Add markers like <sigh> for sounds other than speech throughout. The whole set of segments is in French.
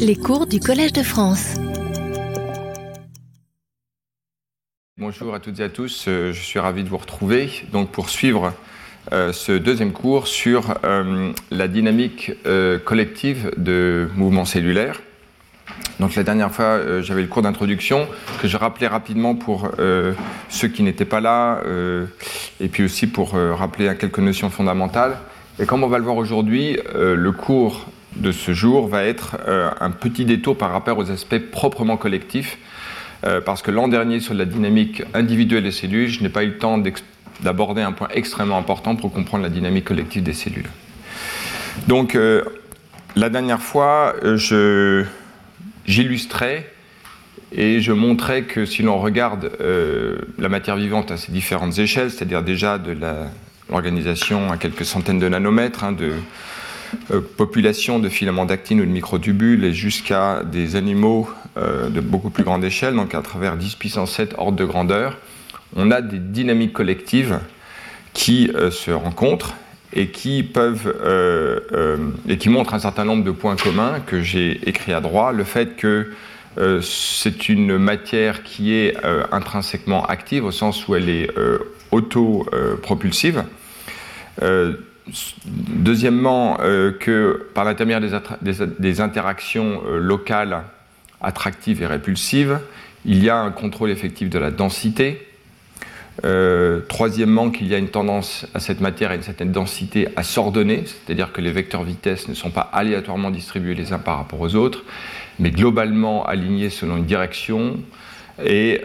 Les cours du Collège de France. Bonjour à toutes et à tous, euh, je suis ravi de vous retrouver donc pour suivre euh, ce deuxième cours sur euh, la dynamique collective de mouvements cellulaires. Donc la dernière fois, j'avais le cours d'introduction que je rappelais rapidement pour ceux qui n'étaient pas là, et puis aussi pour rappeler quelques notions fondamentales. Et comme on va le voir aujourd'hui, le cours de ce jour va être euh, un petit détour par rapport aux aspects proprement collectifs, euh, parce que l'an dernier, sur la dynamique individuelle des cellules, je n'ai pas eu le temps d'aborder un point extrêmement important pour comprendre la dynamique collective des cellules. Donc, euh, la dernière fois, j'illustrais et je montrais que si l'on regarde la matière vivante à ses différentes échelles, c'est-à-dire déjà de l'organisation à quelques centaines de nanomètres, hein, de, euh, population de filaments d'actine ou de microtubules et jusqu'à des animaux euh, de beaucoup plus grande échelle, donc à travers 10 puissance 7 ordres de grandeur, on a des dynamiques collectives qui euh, se rencontrent et qui peuvent et qui montrent un certain nombre de points communs que j'ai écrits à droite. Le fait que c'est une matière qui est intrinsèquement active au sens où elle est auto-propulsive. Deuxièmement, euh, que par l'intermédiaire des, interactions euh, locales attractives et répulsives, il y a un contrôle effectif de la densité. Euh, troisièmement, qu'il y a une tendance à cette matière, à une certaine densité, à s'ordonner, c'est-à-dire que les vecteurs vitesse ne sont pas aléatoirement distribués les uns par rapport aux autres, mais globalement alignés selon une direction et,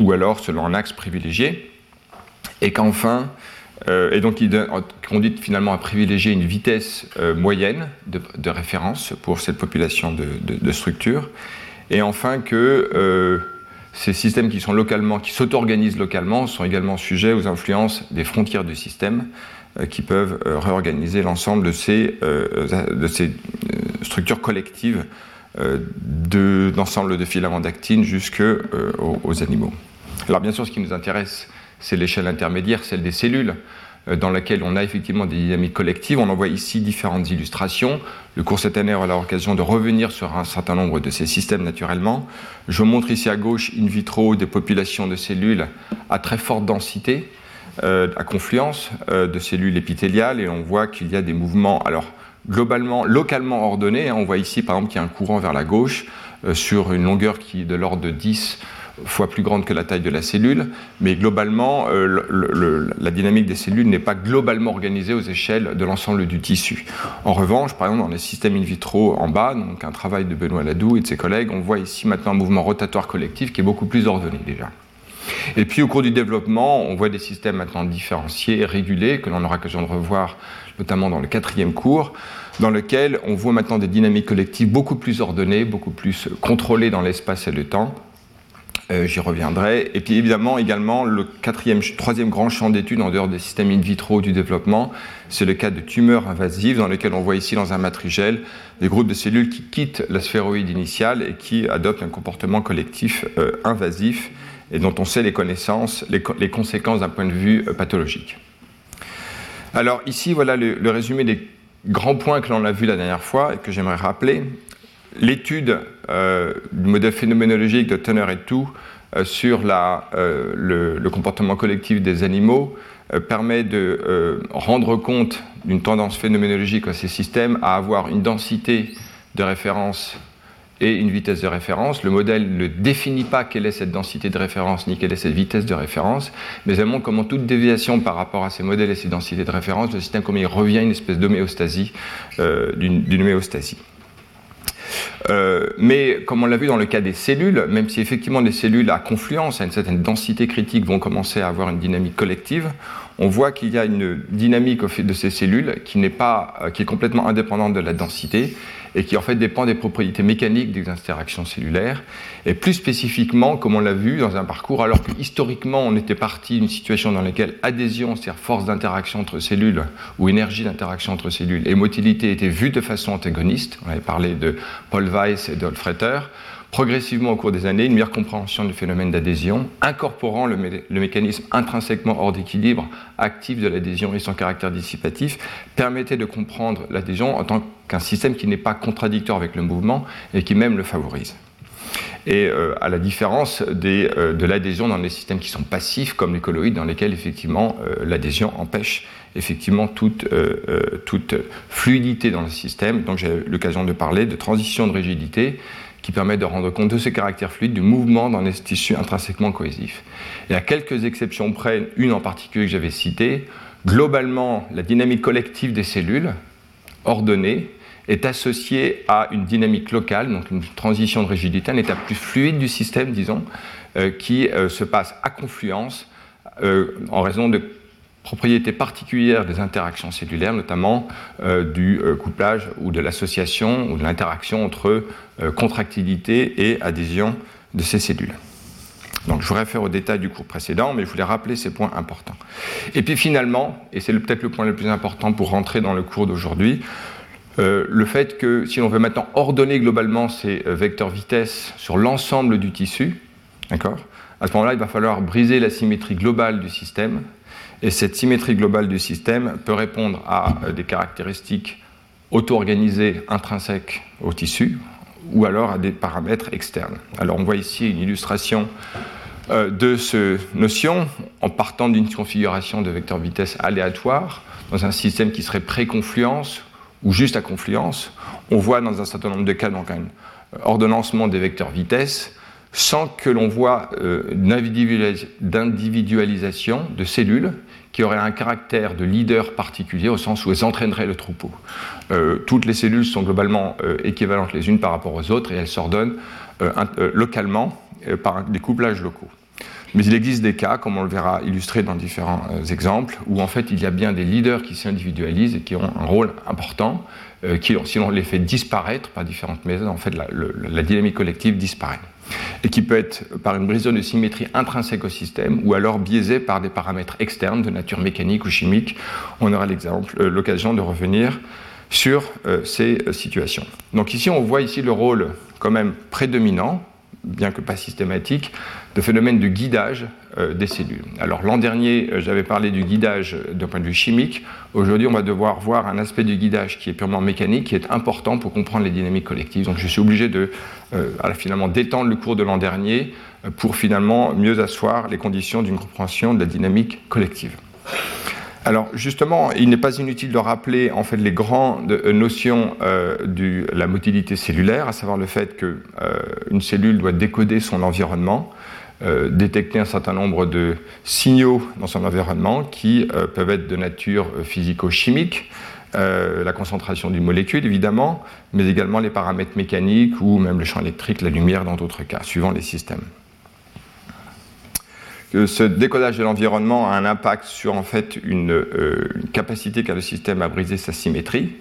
ou alors selon un axe privilégié. Et qu'enfin, et donc, il conduit finalement à privilégier une vitesse euh, moyenne de, référence pour cette population de, structures. Et enfin, que euh, ces systèmes qui sont localement, qui s'auto-organisent localement, sont également sujets aux influences des frontières du système, qui peuvent réorganiser l'ensemble de ces, de ces structures collectives d'ensemble de, filaments d'actine jusqu'aux aux animaux. Alors, bien sûr, ce qui nous intéresse, c'est l'échelle intermédiaire, celle des cellules, euh, dans laquelle on a effectivement des dynamiques collectives. On en voit ici différentes illustrations. Le cours cette année aura l'occasion de revenir sur un certain nombre de ces systèmes naturellement. Je montre ici à gauche in vitro des populations de cellules à très forte densité, euh, à confluence euh, de cellules épithéliales, et on voit qu'il y a des mouvements, alors globalement, localement ordonnés. Hein. On voit ici par exemple qu'il y a un courant vers la gauche sur une longueur qui est de l'ordre de 10 fois plus grande que la taille de la cellule, mais globalement, euh, la dynamique des cellules n'est pas globalement organisée aux échelles de l'ensemble du tissu. En revanche, par exemple, dans les systèmes in vitro en bas, donc un travail de Benoît Ladoux et de ses collègues, on voit ici maintenant un mouvement rotatoire collectif qui est beaucoup plus ordonné déjà. Et puis au cours du développement, on voit des systèmes maintenant différenciés, régulés, que l'on aura l'occasion de revoir notamment dans le quatrième cours, dans lequel on voit maintenant des dynamiques collectives beaucoup plus ordonnées, beaucoup plus contrôlées dans l'espace et le temps, euh, j'y reviendrai. Et puis évidemment, également, le troisième grand champ d'études en dehors des systèmes in vitro du développement, c'est le cas de tumeurs invasives, dans lesquelles on voit ici dans un matrigèle des groupes de cellules qui quittent la sphéroïde initiale et qui adoptent un comportement collectif euh, invasif et dont on sait les connaissances, les, conséquences d'un point de vue euh, pathologique. Alors ici, voilà le, le résumé des grands points que l'on a vus la dernière fois et que j'aimerais rappeler l'étude euh, du modèle phénoménologique de Turner et tout euh, sur euh, le, comportement collectif des animaux permet de rendre compte d'une tendance phénoménologique à ces systèmes à avoir une densité de référence et une vitesse de référence. Le modèle ne définit pas quelle est cette densité de référence ni quelle est cette vitesse de référence, mais elle montre comment toute déviation par rapport à ces modèles et ces densités de référence, le système comme il revient à une espèce d'homéostasie, d'une homéostasie. Euh, mais comme on l'a vu dans le cas des cellules, même si effectivement les cellules à confluence, à une certaine densité critique, vont commencer à avoir une dynamique collective, on voit qu'il y a une dynamique au fait de ces cellules qui, n'est pas, euh, qui est complètement indépendante de la densité et qui en fait dépend des propriétés mécaniques des interactions cellulaires, et plus spécifiquement, comme on l'a vu dans un parcours, alors que historiquement on était parti d'une situation dans laquelle adhésion, c'est-à-dire force d'interaction entre cellules, ou énergie d'interaction entre cellules, et motilité étaient vues de façon antagoniste, on avait parlé de Paul Weiss et de Fretter, progressivement au cours des années une meilleure compréhension du phénomène d'adhésion, incorporant le, mécanisme intrinsèquement hors d'équilibre actif de l'adhésion et son caractère dissipatif, permettait de comprendre l'adhésion en tant qu'un système qui n'est pas contradictoire avec le mouvement et qui même le favorise et euh, à la différence euh, de l'adhésion dans les systèmes qui sont passifs, comme les colloïdes, dans lesquels effectivement euh, l'adhésion empêche effectivement toute, toute, fluidité dans le système. Donc j'ai eu l'occasion de parler de transition de rigidité qui permet de rendre compte de ce caractère fluide du mouvement dans les tissus intrinsèquement cohésifs. Et à quelques exceptions près, une en particulier que j'avais citée, globalement, la dynamique collective des cellules ordonnée est associé à une dynamique locale, donc une transition de rigidité, un état plus fluide du système, disons, euh, qui euh, se passe à confluence euh, en raison de propriétés particulières des interactions cellulaires, notamment du couplage ou de l'association ou de l'interaction entre contractilité et adhésion de ces cellules. Donc je vous réfère aux détails du cours précédent, mais je voulais rappeler ces points importants. Et puis finalement, et c'est peut-être le point le plus important pour rentrer dans le cours d'aujourd'hui, euh, le fait que si on veut maintenant ordonner globalement ces euh, vecteurs vitesse sur l'ensemble du tissu, d'accord, à ce moment-là, il va falloir briser la symétrie globale du système. Et cette symétrie globale du système peut répondre à euh, des caractéristiques auto-organisées intrinsèques au tissu ou alors à des paramètres externes. Alors on voit ici une illustration de cette notion en partant d'une configuration de vecteur vitesse aléatoire dans un système qui serait pré-confluence ou juste à confluence, on voit dans un certain nombre de cas donc un ordonnancement des vecteurs vitesse sans que l'on voit euh, d'individualisation de cellules qui auraient un caractère de leader particulier au sens où elles entraîneraient le troupeau. Euh, toutes les cellules sont globalement euh, équivalentes les unes par rapport aux autres et elles s'ordonnent localement par des couplages locaux. Mais il existe des cas, comme on le verra illustré dans différents euh, exemples, où en fait il y a bien des leaders qui s'individualisent et qui ont un rôle important, euh, qui, si on les fait disparaître par différentes méthodes, en fait la, dynamique collective disparaît. Et qui peut être par une brisure de symétrie intrinsèque au système, ou alors biaisée par des paramètres externes de nature mécanique ou chimique. On aura euh, l'occasion de revenir sur ces situations. Donc ici, on voit ici le rôle quand même prédominant, bien que pas systématique, de phénomènes de guidage euh, des cellules. Alors l'an dernier, euh, j'avais parlé du guidage d'un point de vue chimique. Aujourd'hui, on va devoir voir un aspect du guidage qui est purement mécanique, qui est important pour comprendre les dynamiques collectives. Donc je suis obligé de euh, finalement d'étendre le cours de l'an dernier pour finalement mieux asseoir les conditions d'une compréhension de la dynamique collective. Alors justement, il n'est pas inutile de rappeler en fait les grandes notions de la motilité cellulaire, à savoir le fait qu'une cellule doit décoder son environnement. Euh, détecter un certain nombre de signaux dans son environnement qui euh, peuvent être de nature euh, physico-chimique, la concentration d'une molécule évidemment, mais également les paramètres mécaniques ou même le champ électrique, la lumière dans d'autres cas, suivant les systèmes. ce décodage de l'environnement a un impact sur en fait une, capacité qu'a le système à briser sa symétrie.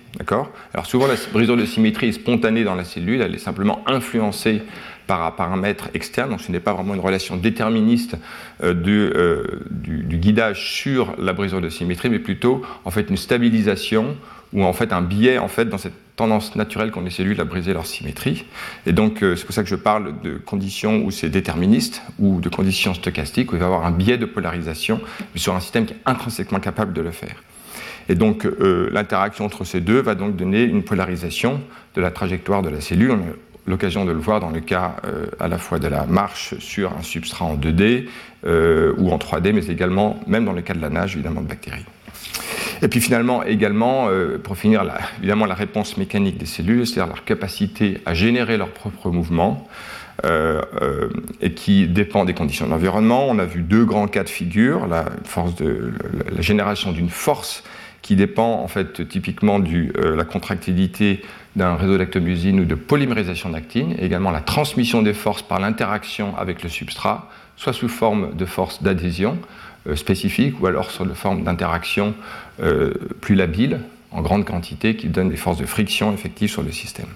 Alors souvent la brisure de symétrie est spontanée dans la cellule, elle est simplement influencée par un paramètre externe, donc ce n'est pas vraiment une relation déterministe euh, euh, du, guidage sur la brisure de symétrie, mais plutôt en fait une stabilisation ou en fait un biais en fait dans cette tendance naturelle qu'ont les cellules à briser leur symétrie. Et donc euh, c'est pour ça que je parle de conditions où c'est déterministe ou de conditions stochastiques où il va y avoir un biais de polarisation sur un système qui est intrinsèquement capable de le faire. Et donc l'interaction entre ces deux va donc donner une polarisation de la trajectoire de la cellule l'occasion de le voir dans le cas euh, à la fois de la marche sur un substrat en 2D euh, ou en 3D, mais également, même dans le cas de la nage, évidemment, de bactéries. Et puis finalement, également, euh, pour finir, évidemment, la réponse mécanique des cellules, c'est-à-dire leur capacité à générer leur propre mouvement, et qui dépend des conditions de l'environnement. On a vu deux grands cas de figure, la, force de, la génération d'une force qui dépend en fait typiquement de la contractilité d'un réseau d'actomyosine ou de polymérisation d'actine, et également la transmission des forces par l'interaction avec le substrat, soit sous forme de force d'adhésion euh, spécifique, ou alors sous forme d'interaction euh, plus labile, en grande quantité, qui donne des forces de friction effectives sur le système.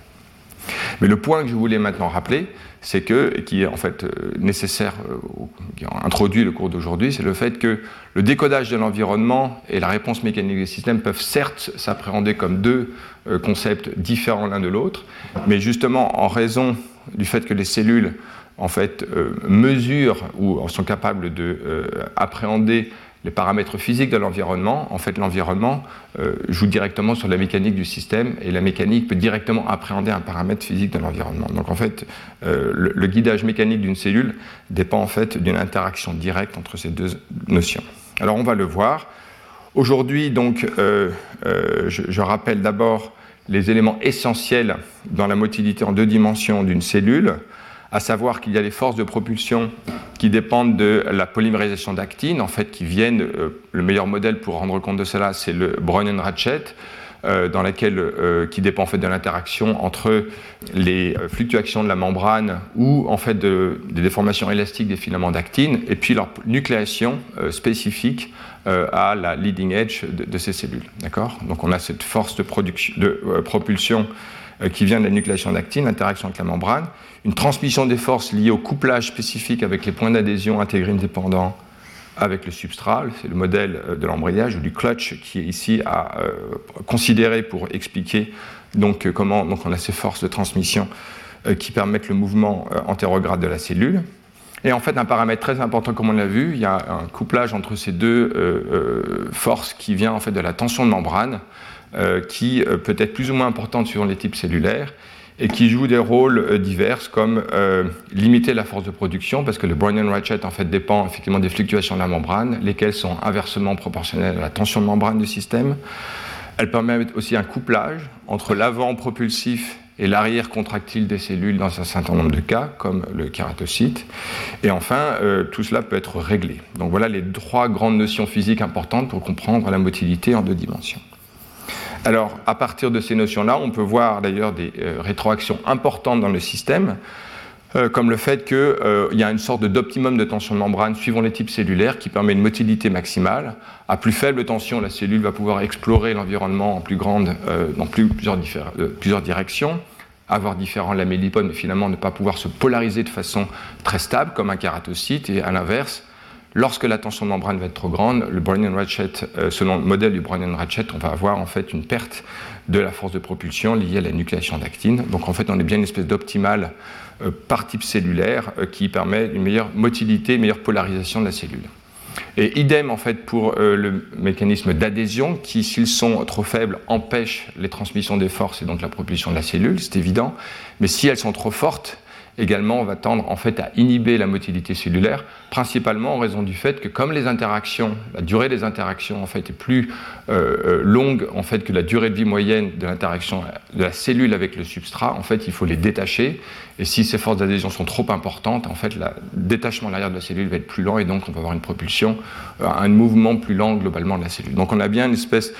Mais le point que je voulais maintenant rappeler, c'est que, qui est en fait euh, nécessaire, euh, qui introduit le cours d'aujourd'hui, c'est le fait que le décodage de l'environnement et la réponse mécanique des systèmes peuvent certes s'appréhender comme deux euh, concepts différents l'un de l'autre, mais justement en raison du fait que les cellules en fait, mesurent ou sont capables d'appréhender les paramètres physiques de l'environnement, en fait, l'environnement euh, joue directement sur la mécanique du système et la mécanique peut directement appréhender un paramètre physique de l'environnement. Donc, en fait, euh, le, guidage mécanique d'une cellule dépend en fait d'une interaction directe entre ces deux notions. Alors, on va le voir. Aujourd'hui, donc, euh, je, je rappelle d'abord les éléments essentiels dans la motilité en deux dimensions d'une cellule à savoir qu'il y a les forces de propulsion qui dépendent de la polymérisation d'actine, en fait, qui viennent, euh, le meilleur modèle pour rendre compte de cela, c'est le Brownian-Ratchet, euh, dans laquelle, euh, qui dépend en fait de l'interaction entre les fluctuations de la membrane ou en fait de, des déformations élastiques des filaments d'actine et puis leur nucléation spécifique à la leading edge de, ces cellules. D'accord? Donc on a cette force de, de propulsion qui vient de la nucléation d'actine, l'interaction avec la membrane, une transmission des forces liée au couplage spécifique avec les points d'adhésion intégrines dépendants avec le substrat, c'est le modèle euh, de l'embrayage ou du clutch qui est ici à euh, considérer pour expliquer donc, euh, comment donc on a ces forces de transmission qui permettent le mouvement antérograde de la cellule. Et en fait, un paramètre très important, comme on l'a vu, il y a un couplage entre ces deux forces qui vient en fait de la tension de membrane, qui peut être plus ou moins importante suivant les types cellulaires et qui jouent des rôles euh, divers comme euh, limiter la force de production parce que le Brownian ratchet en fait dépend effectivement des fluctuations de la membrane, lesquelles sont inversement proportionnelles à la tension de membrane du système. Elle permet aussi un couplage entre l'avant propulsif et l'arrière contractile des cellules dans un certain nombre de cas, comme le kératocyte. Et enfin, euh, tout cela peut être réglé. Donc voilà les trois grandes notions physiques importantes pour comprendre la motilité en deux dimensions. Alors, à partir de ces notions-là, on peut voir d'ailleurs des euh, rétroactions importantes dans le système, euh, comme le fait qu'il euh, y a une sorte d'optimum de tension de membrane suivant les types cellulaires qui permet une motilité maximale. À plus faible tension, la cellule va pouvoir explorer l'environnement en plus grande, dans plusieurs, directions avoir différents lamellipodes, mais finalement ne pas pouvoir se polariser de façon très stable comme un kératocyte, et à l'inverse, Lorsque la tension de membrane va être trop grande, le Brownian ratchet, euh, selon le modèle du Brownian ratchet, on va avoir en fait une perte de la force de propulsion liée à la nucléation d'actine. Donc en fait, on est bien une espèce d'optimal euh, par type cellulaire euh, qui permet une meilleure motilité, une meilleure polarisation de la cellule. Et idem en fait pour le mécanisme d'adhésion qui, s'ils sont trop faibles, empêchent les transmissions des forces et donc la propulsion de la cellule, c'est évident. Mais si elles sont trop fortes, également, on va tendre en fait à inhiber la motilité cellulaire, principalement en raison du fait que comme les interactions, la durée des interactions en fait est plus euh, euh, longue en fait que la durée de vie moyenne de l'interaction de la cellule avec le substrat, en fait, il faut les détacher. Et si ces forces d'adhésion sont trop importantes, en fait, le détachement à l'arrière de la cellule va être plus lent et donc on va avoir une propulsion, euh, un mouvement plus lent globalement de la cellule. Donc on a bien une espèce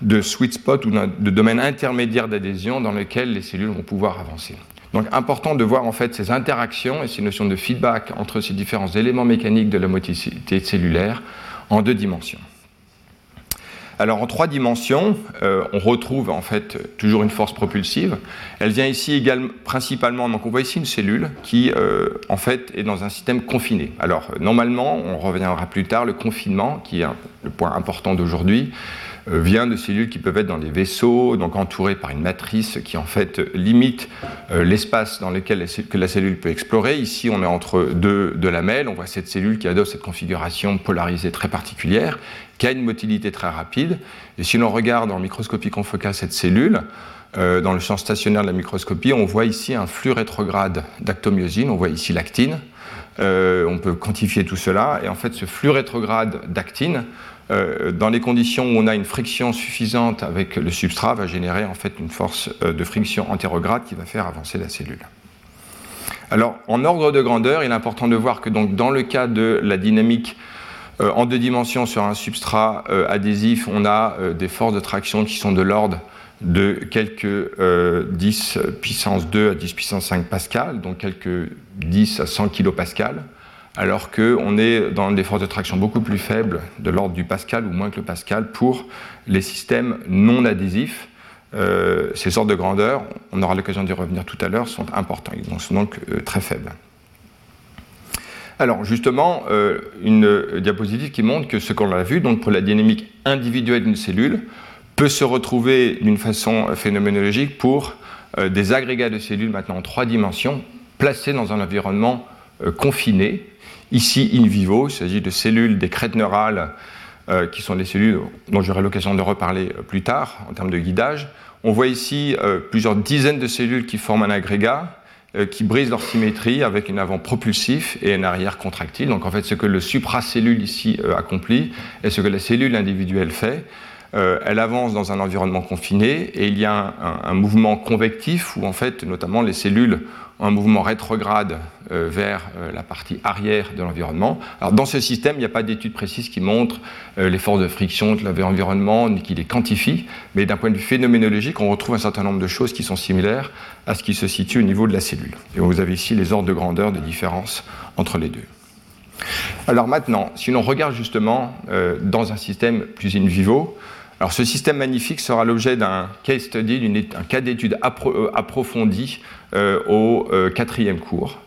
de sweet spot ou de domaine intermédiaire d'adhésion dans lequel les cellules vont pouvoir avancer. Donc important de voir en fait ces interactions et ces notions de feedback entre ces différents éléments mécaniques de la motilité cellulaire en deux dimensions. Alors en trois dimensions, euh, on retrouve en fait toujours une force propulsive. Elle vient ici également principalement, donc on voit ici une cellule qui euh, en fait est dans un système confiné. Alors normalement, on reviendra plus tard, le confinement, qui est le point important d'aujourd'hui, euh, vient de cellules qui peuvent être dans des vaisseaux, donc entourées par une matrice qui en fait limite euh, l'espace dans lequel que la cellule peut explorer. Ici, on est entre deux, lamelles. On voit cette cellule qui adopte cette configuration polarisée très particulière, qui a une motilité très rapide. Et si l'on regarde en microscopie confocale cette cellule, euh, dans le champ stationnaire de la microscopie, on voit ici un flux rétrograde d'actomyosine, on voit ici l'actine. on peut quantifier tout cela. Et en fait, ce flux rétrograde d'actine euh, dans les conditions où on a une friction suffisante avec le substrat, va générer en fait une force euh, de friction antérograde qui va faire avancer la cellule. Alors, en ordre de grandeur, il est important de voir que donc, dans le cas de la dynamique euh, en deux dimensions sur un substrat adhésif, on a des forces de traction qui sont de l'ordre de quelques 10 puissance 2 à 10 puissance 5 pascal, donc quelques 10 à 100 kilopascal alors qu'on est dans des forces de traction beaucoup plus faibles, de l'ordre du Pascal ou moins que le Pascal, pour les systèmes non adhésifs. Euh, ces ordres de grandeur, on aura l'occasion d'y revenir tout à l'heure, sont importants, ils sont donc euh, très faibles. Alors justement, euh, une diapositive qui montre que ce qu'on a vu, donc pour la dynamique individuelle d'une cellule, peut se retrouver d'une façon phénoménologique pour des agrégats de cellules maintenant en trois dimensions, placées dans un environnement confiné. Ici, in vivo, il s'agit de cellules des crêtes neurales, qui sont des cellules dont j'aurai l'occasion de reparler plus tard en termes de guidage. On voit ici plusieurs dizaines de cellules qui forment un agrégat euh, qui brisent leur symétrie avec un avant propulsif et un arrière contractile. Donc en fait, ce que le supracellule ici euh, accomplit et ce que la cellule individuelle fait, euh, elle avance dans un environnement confiné et il y a un, mouvement convectif où en fait, notamment les cellules ont un mouvement rétrograde vers la partie arrière de l'environnement. Alors dans ce système, il n'y a pas d'études précises qui montrent les forces de friction de l'environnement ni qui les quantifient, mais d'un point de vue phénoménologique, on retrouve un certain nombre de choses qui sont similaires à ce qui se situe au niveau de la cellule. Et vous avez ici les ordres de grandeur de différence entre les deux. Alors maintenant, si l'on regarde justement euh, dans un système plus in vivo, alors ce système magnifique sera l'objet d'un case study, d'un cas d'étude euh, approfondi euh, au quatrième cours.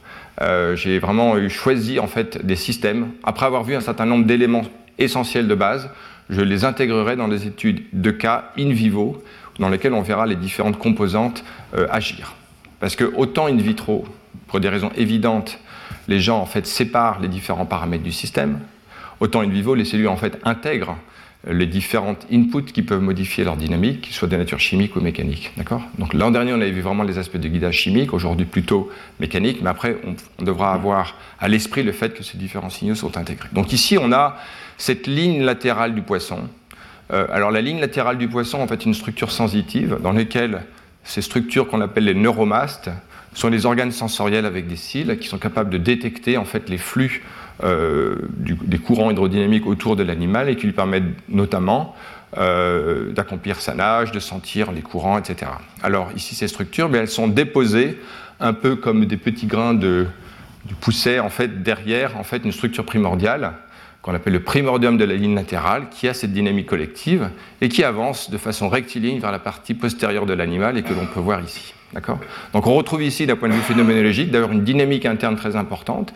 J'ai vraiment choisi en fait des systèmes. Après avoir vu un certain nombre d'éléments essentiels de base, je les intégrerai dans des études de cas in vivo dans lesquels on verra les différentes composantes euh, agir. Parce que autant in vitro, pour des raisons évidentes, les gens en fait séparent les différents paramètres du système, autant in vivo, les cellules en fait intègrent les différentes inputs qui peuvent modifier leur dynamique, qu'ils soient de nature chimique ou mécanique. D'accord? Donc l'an dernier, on avait vu vraiment les aspects de guidage chimique, aujourd'hui plutôt mécanique, mais après, on, devra avoir à l'esprit le fait que ces différents signaux sont intégrés. Donc ici, on a cette ligne latérale du poisson, euh, alors la ligne latérale du poisson en fait une structure sensitive dans laquelle ces structures qu'on appelle les neuromastes sont les organes sensoriels avec des cils qui sont capables de détecter en fait les flux euh, des courants hydrodynamiques autour de l'animal et qui lui permettent notamment euh, d'accomplir sa nage, de sentir les courants, etc. Alors ici ces structures, mais elles sont déposées un peu comme des petits grains de, pousset en fait derrière en fait une structure primordiale qu'on appelle le primordium de la ligne latérale, qui a cette dynamique collective et qui avance de façon rectiligne vers la partie postérieure de l'animal et que l'on peut voir ici. Donc on retrouve ici, d'un point de vue phénoménologique, d'ailleurs une dynamique interne très importante,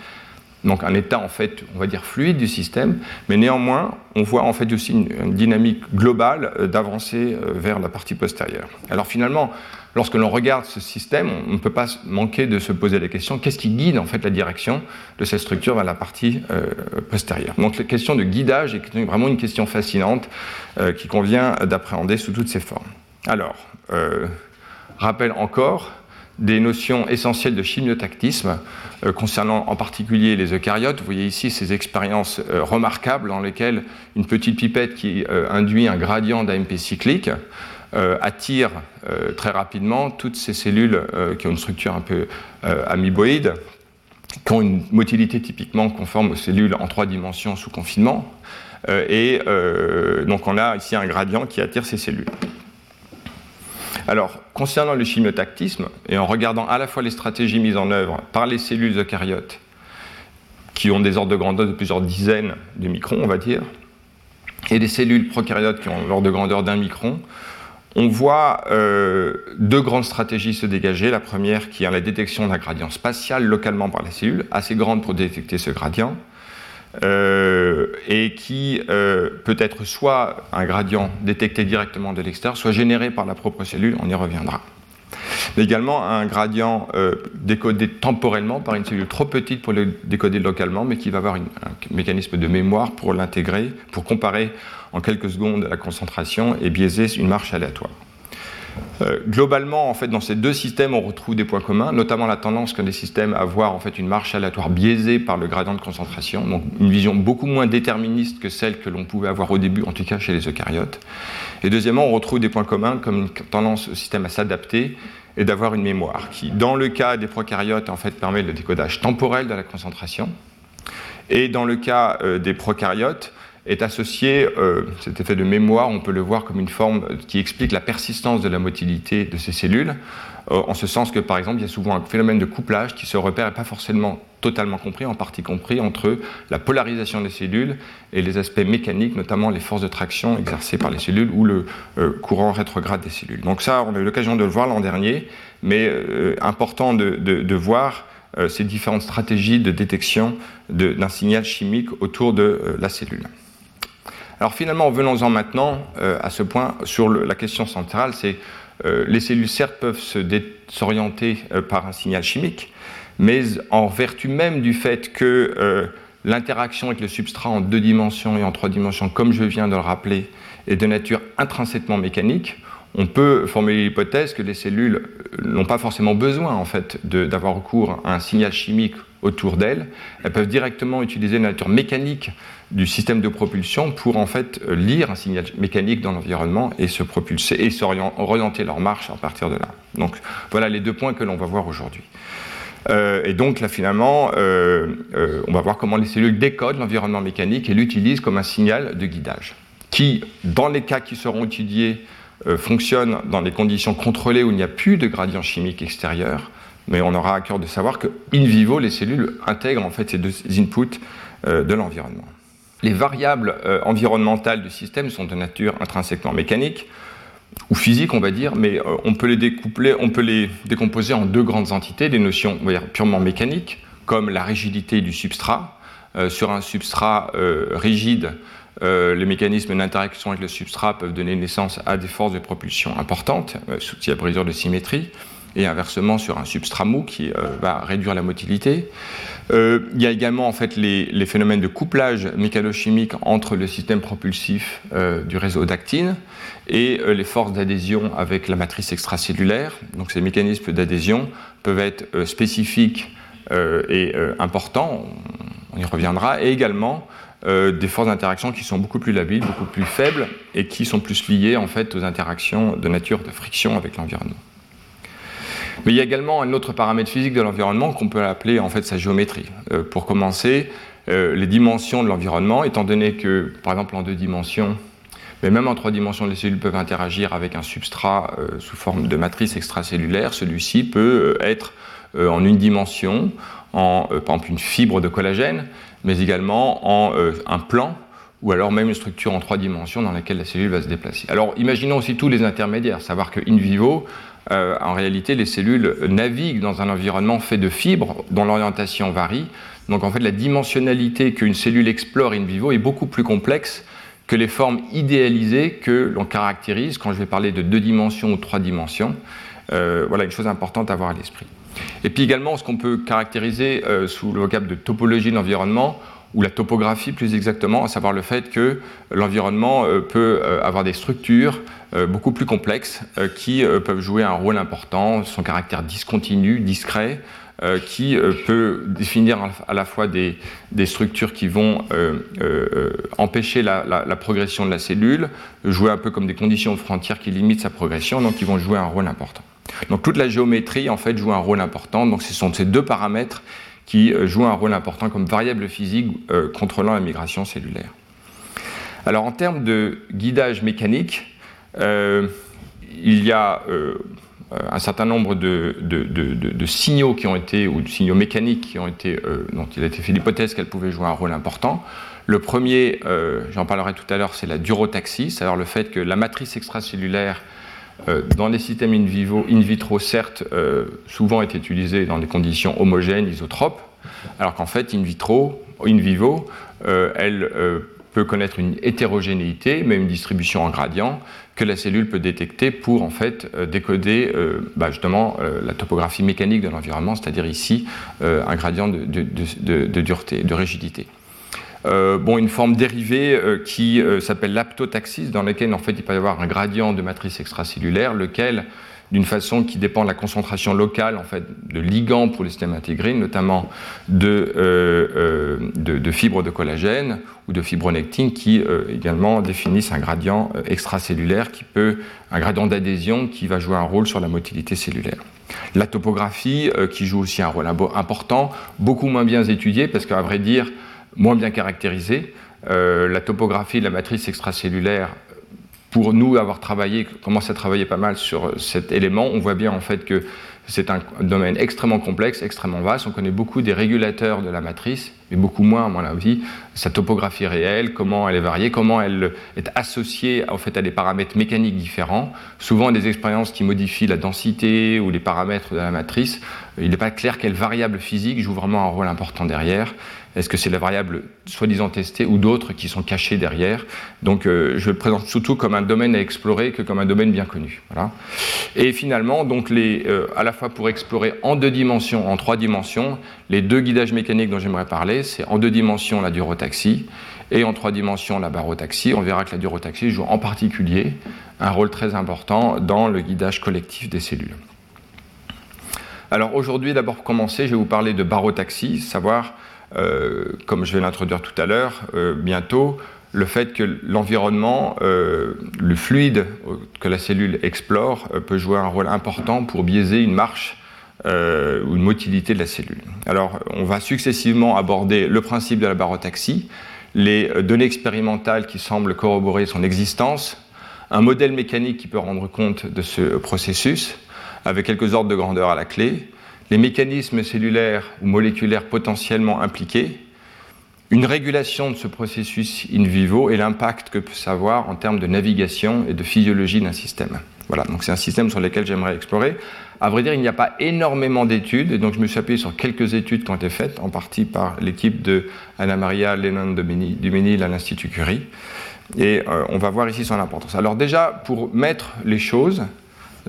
donc un état en fait, on va dire fluide du système, mais néanmoins, on voit en fait aussi une, dynamique globale euh, d'avancer euh, vers la partie postérieure. Alors finalement, lorsque l'on regarde ce système, on ne peut pas manquer de se poser la question qu'est-ce qui guide en fait la direction de cette structure vers la partie euh, postérieure? Donc la question de guidage est vraiment une question fascinante qui convient d'appréhender sous toutes ses formes. Alors, rappelle encore des notions essentielles de chimiotactisme euh, concernant en particulier les eucaryotes. Vous voyez ici ces expériences euh, remarquables dans lesquelles une petite pipette qui euh, induit un gradient d'AMP cyclique attire très rapidement toutes ces cellules qui ont une structure un peu amoeboïde, qui ont une motilité typiquement conforme aux cellules en trois dimensions sous confinement. et donc on a ici un gradient qui attire ces cellules. Alors, concernant le chimiotactisme, et en regardant à la fois les stratégies mises en œuvre par les cellules eucaryotes, qui ont des ordres de grandeur de plusieurs dizaines de microns, on va dire, et des cellules prokaryotes qui ont l'ordre de grandeur d'un micron, on voit euh, deux grandes stratégies se dégager. La première qui est la détection d'un gradient spatial localement par la cellule, assez grande pour détecter ce gradient, et qui euh, peut être soit un gradient détecté directement de l'extérieur, soit généré par la propre cellule, on y reviendra. Mais également un gradient euh, décodé temporellement par une cellule trop petite pour le décoder localement, mais qui va avoir un mécanisme de mémoire pour l'intégrer, pour comparer en quelques secondes la concentration et biaiser une marche aléatoire. Euh, globalement, en fait, dans ces deux systèmes, on retrouve des points communs, notamment la tendance qu'ont les systèmes à avoir en fait une marche aléatoire biaisée par le gradient de concentration, donc une vision beaucoup moins déterministe que celle que l'on pouvait avoir au début, en tout cas chez les eucaryotes. Et deuxièmement, on retrouve des points communs comme une tendance au système à s'adapter et d'avoir une mémoire qui, dans le cas des prokaryotes, en fait, permet le décodage temporel de la concentration, et dans le cas euh, des prokaryotes, est associé, euh, cet effet de mémoire, on peut le voir comme une forme qui explique la persistance de la motilité de ces cellules, euh, en ce sens que par exemple il y a souvent un phénomène de couplage qui se repère et pas forcément totalement compris, en partie compris entre la polarisation des cellules et les aspects mécaniques, notamment les forces de traction exercées par les cellules ou le euh, courant rétrograde des cellules. Donc ça, on a eu l'occasion de le voir l'an dernier, mais important de, de voir ces différentes stratégies de détection d'un signal chimique autour de la cellule. Alors finalement, venons-en maintenant euh, à ce point sur la question centrale, c'est les cellules certes peuvent s'orienter par un signal chimique, mais en vertu même du fait que l'interaction avec le substrat en deux dimensions et en trois dimensions, comme je viens de le rappeler, est de nature intrinsèquement mécanique, on peut formuler l'hypothèse que les cellules n'ont pas forcément besoin en fait d'avoir recours à un signal chimique autour d'elles. Elles peuvent directement utiliser la nature mécanique du système de propulsion pour en fait lire un signal mécanique dans l'environnement et se propulser et s'orienter leur marche à partir de là. Donc voilà les deux points que l'on va voir aujourd'hui. Euh, et donc là finalement, euh, euh, on va voir comment les cellules décodent l'environnement mécanique et l'utilisent comme un signal de guidage, qui, dans les cas qui seront étudiés, fonctionne dans des conditions contrôlées où il n'y a plus de gradient chimique extérieur, mais on aura à cœur de savoir que in vivo, les cellules intègrent en fait ces deux inputs de l'environnement. Les variables environnementales du système sont de nature intrinsèquement mécanique ou physique, on va dire, mais euh, on peut les découpler, on peut les décomposer en deux grandes entités, des notions purement mécaniques, comme la rigidité du substrat. Euh, sur un substrat euh, rigide, les mécanismes d'interaction avec le substrat peuvent donner naissance à des forces de propulsion importantes, s'il y a brisure de symétrie et inversement sur un substrat mou qui euh, va réduire la motilité. Euh, il y a également en fait les, phénomènes de couplage mécanochimique entre le système propulsif euh, du réseau d'actine et les forces d'adhésion avec la matrice extracellulaire. Donc ces mécanismes d'adhésion peuvent être spécifiques et importants, on y reviendra, et également des forces d'interaction qui sont beaucoup plus labiles, beaucoup plus faibles et qui sont plus liées en fait aux interactions de nature de friction avec l'environnement. Mais il y a également un autre paramètre physique de l'environnement qu'on peut appeler en fait sa géométrie. Euh, pour commencer, euh, les dimensions de l'environnement, étant donné que, par exemple, en deux dimensions, mais même en trois dimensions, les cellules peuvent interagir avec un substrat euh, sous forme de matrice extracellulaire. Celui-ci peut être en une dimension, en par exemple une fibre de collagène, mais également en un plan ou alors même une structure en trois dimensions dans laquelle la cellule va se déplacer. Alors imaginons aussi tous les intermédiaires, savoir que in vivo, euh, en réalité, les cellules naviguent dans un environnement fait de fibres dont l'orientation varie. Donc en fait, la dimensionnalité qu'une cellule explore in vivo est beaucoup plus complexe que les formes idéalisées que l'on caractérise quand je vais parler de deux dimensions ou trois dimensions. Euh, voilà une chose importante à avoir à l'esprit. Et puis également, ce qu'on peut caractériser euh, sous le vocable de topologie de l'environnement, ou la topographie plus exactement, à savoir le fait que l'environnement euh, peut euh, avoir des structures euh, beaucoup plus complexes qui peuvent jouer un rôle important, son caractère discontinu, discret, qui peut définir à la fois des, structures qui vont empêcher la, la, progression de la cellule, jouer un peu comme des conditions de frontière qui limitent sa progression, donc qui vont jouer un rôle important. Donc toute la géométrie en fait joue un rôle important, donc ce sont ces deux paramètres qui euh, joue un rôle important comme variable physique euh, contrôlant la migration cellulaire. Alors en termes de guidage mécanique, euh, il y a un certain nombre de, signaux qui ont été, ou de signaux mécaniques qui ont été, dont il a été fait l'hypothèse qu'elles pouvaient jouer un rôle important. Le premier, j'en parlerai tout à l'heure, c'est la durotaxie, c'est-à-dire le fait que la matrice extracellulaire dans les systèmes in, in vitro, certes, euh, souvent est utilisée dans des conditions homogènes, isotropes, alors qu'en fait, in vitro, in vivo, euh, elle peut connaître une hétérogénéité, mais une distribution en gradient, que la cellule peut détecter pour en fait décoder bah, justement la topographie mécanique de l'environnement, c'est-à-dire ici un gradient de dureté, de rigidité. Euh, bon, une forme dérivée euh, qui euh, s'appelle l'aptotaxis, dans laquelle en fait il peut y avoir un gradient de matrice extracellulaire, lequel, d'une façon qui dépend de la concentration locale en fait de ligands pour les systèmes intégrés, notamment de, de, fibres de collagène ou de fibronectine, qui également définissent un gradient extracellulaire qui peut, un gradient d'adhésion qui va jouer un rôle sur la motilité cellulaire. La topographie, qui joue aussi un rôle important, beaucoup moins bien étudié, parce qu'à vrai dire, moins bien caractérisée. Euh, la topographie de la matrice extracellulaire, pour nous avoir travaillé, commencé à travailler pas mal sur cet élément, on voit bien en fait que c'est un domaine extrêmement complexe, extrêmement vaste. On connaît beaucoup des régulateurs de la matrice, mais beaucoup moins, à mon avis, sa topographie réelle, comment elle est variée, comment elle est associée en fait, à des paramètres mécaniques différents. Souvent, des expériences qui modifient la densité ou les paramètres de la matrice. Il n'est pas clair quelle variable physique joue vraiment un rôle important derrière. Est-ce que c'est la variable soi-disant testée ou d'autres qui sont cachées derrière Donc euh, je le présente surtout comme un domaine à explorer que comme un domaine bien connu. Et finalement, donc les, euh, à la fois pour explorer en deux dimensions, en trois dimensions, les deux guidages mécaniques dont j'aimerais parler, c'est en deux dimensions la durotaxie et en trois dimensions la barotaxie. On verra que la durotaxie joue en particulier un rôle très important dans le guidage collectif des cellules. Alors aujourd'hui, d'abord pour commencer, je vais vous parler de barotaxie, savoir, comme je vais l'introduire tout à l'heure, euh, bientôt, le fait que l'environnement, euh, le fluide que la cellule explore, peut jouer un rôle important pour biaiser une marche ou une motilité de la cellule. Alors, on va successivement aborder le principe de la barotaxie, les données expérimentales qui semblent corroborer son existence, un modèle mécanique qui peut rendre compte de ce processus, avec quelques ordres de grandeur à la clé, les mécanismes cellulaires ou moléculaires potentiellement impliqués, une régulation de ce processus in vivo et l'impact que peut savoir en termes de navigation et de physiologie d'un système. Voilà, donc c'est un système sur lequel j'aimerais explorer. À vrai dire, il n'y a pas énormément d'études, et donc je me suis appuyé sur quelques études qui ont été faites, en partie par l'équipe de Anna Maria Lennon Duménil à l'Institut Curie. Et euh, on va voir ici son importance. Alors déjà, pour mettre les choses,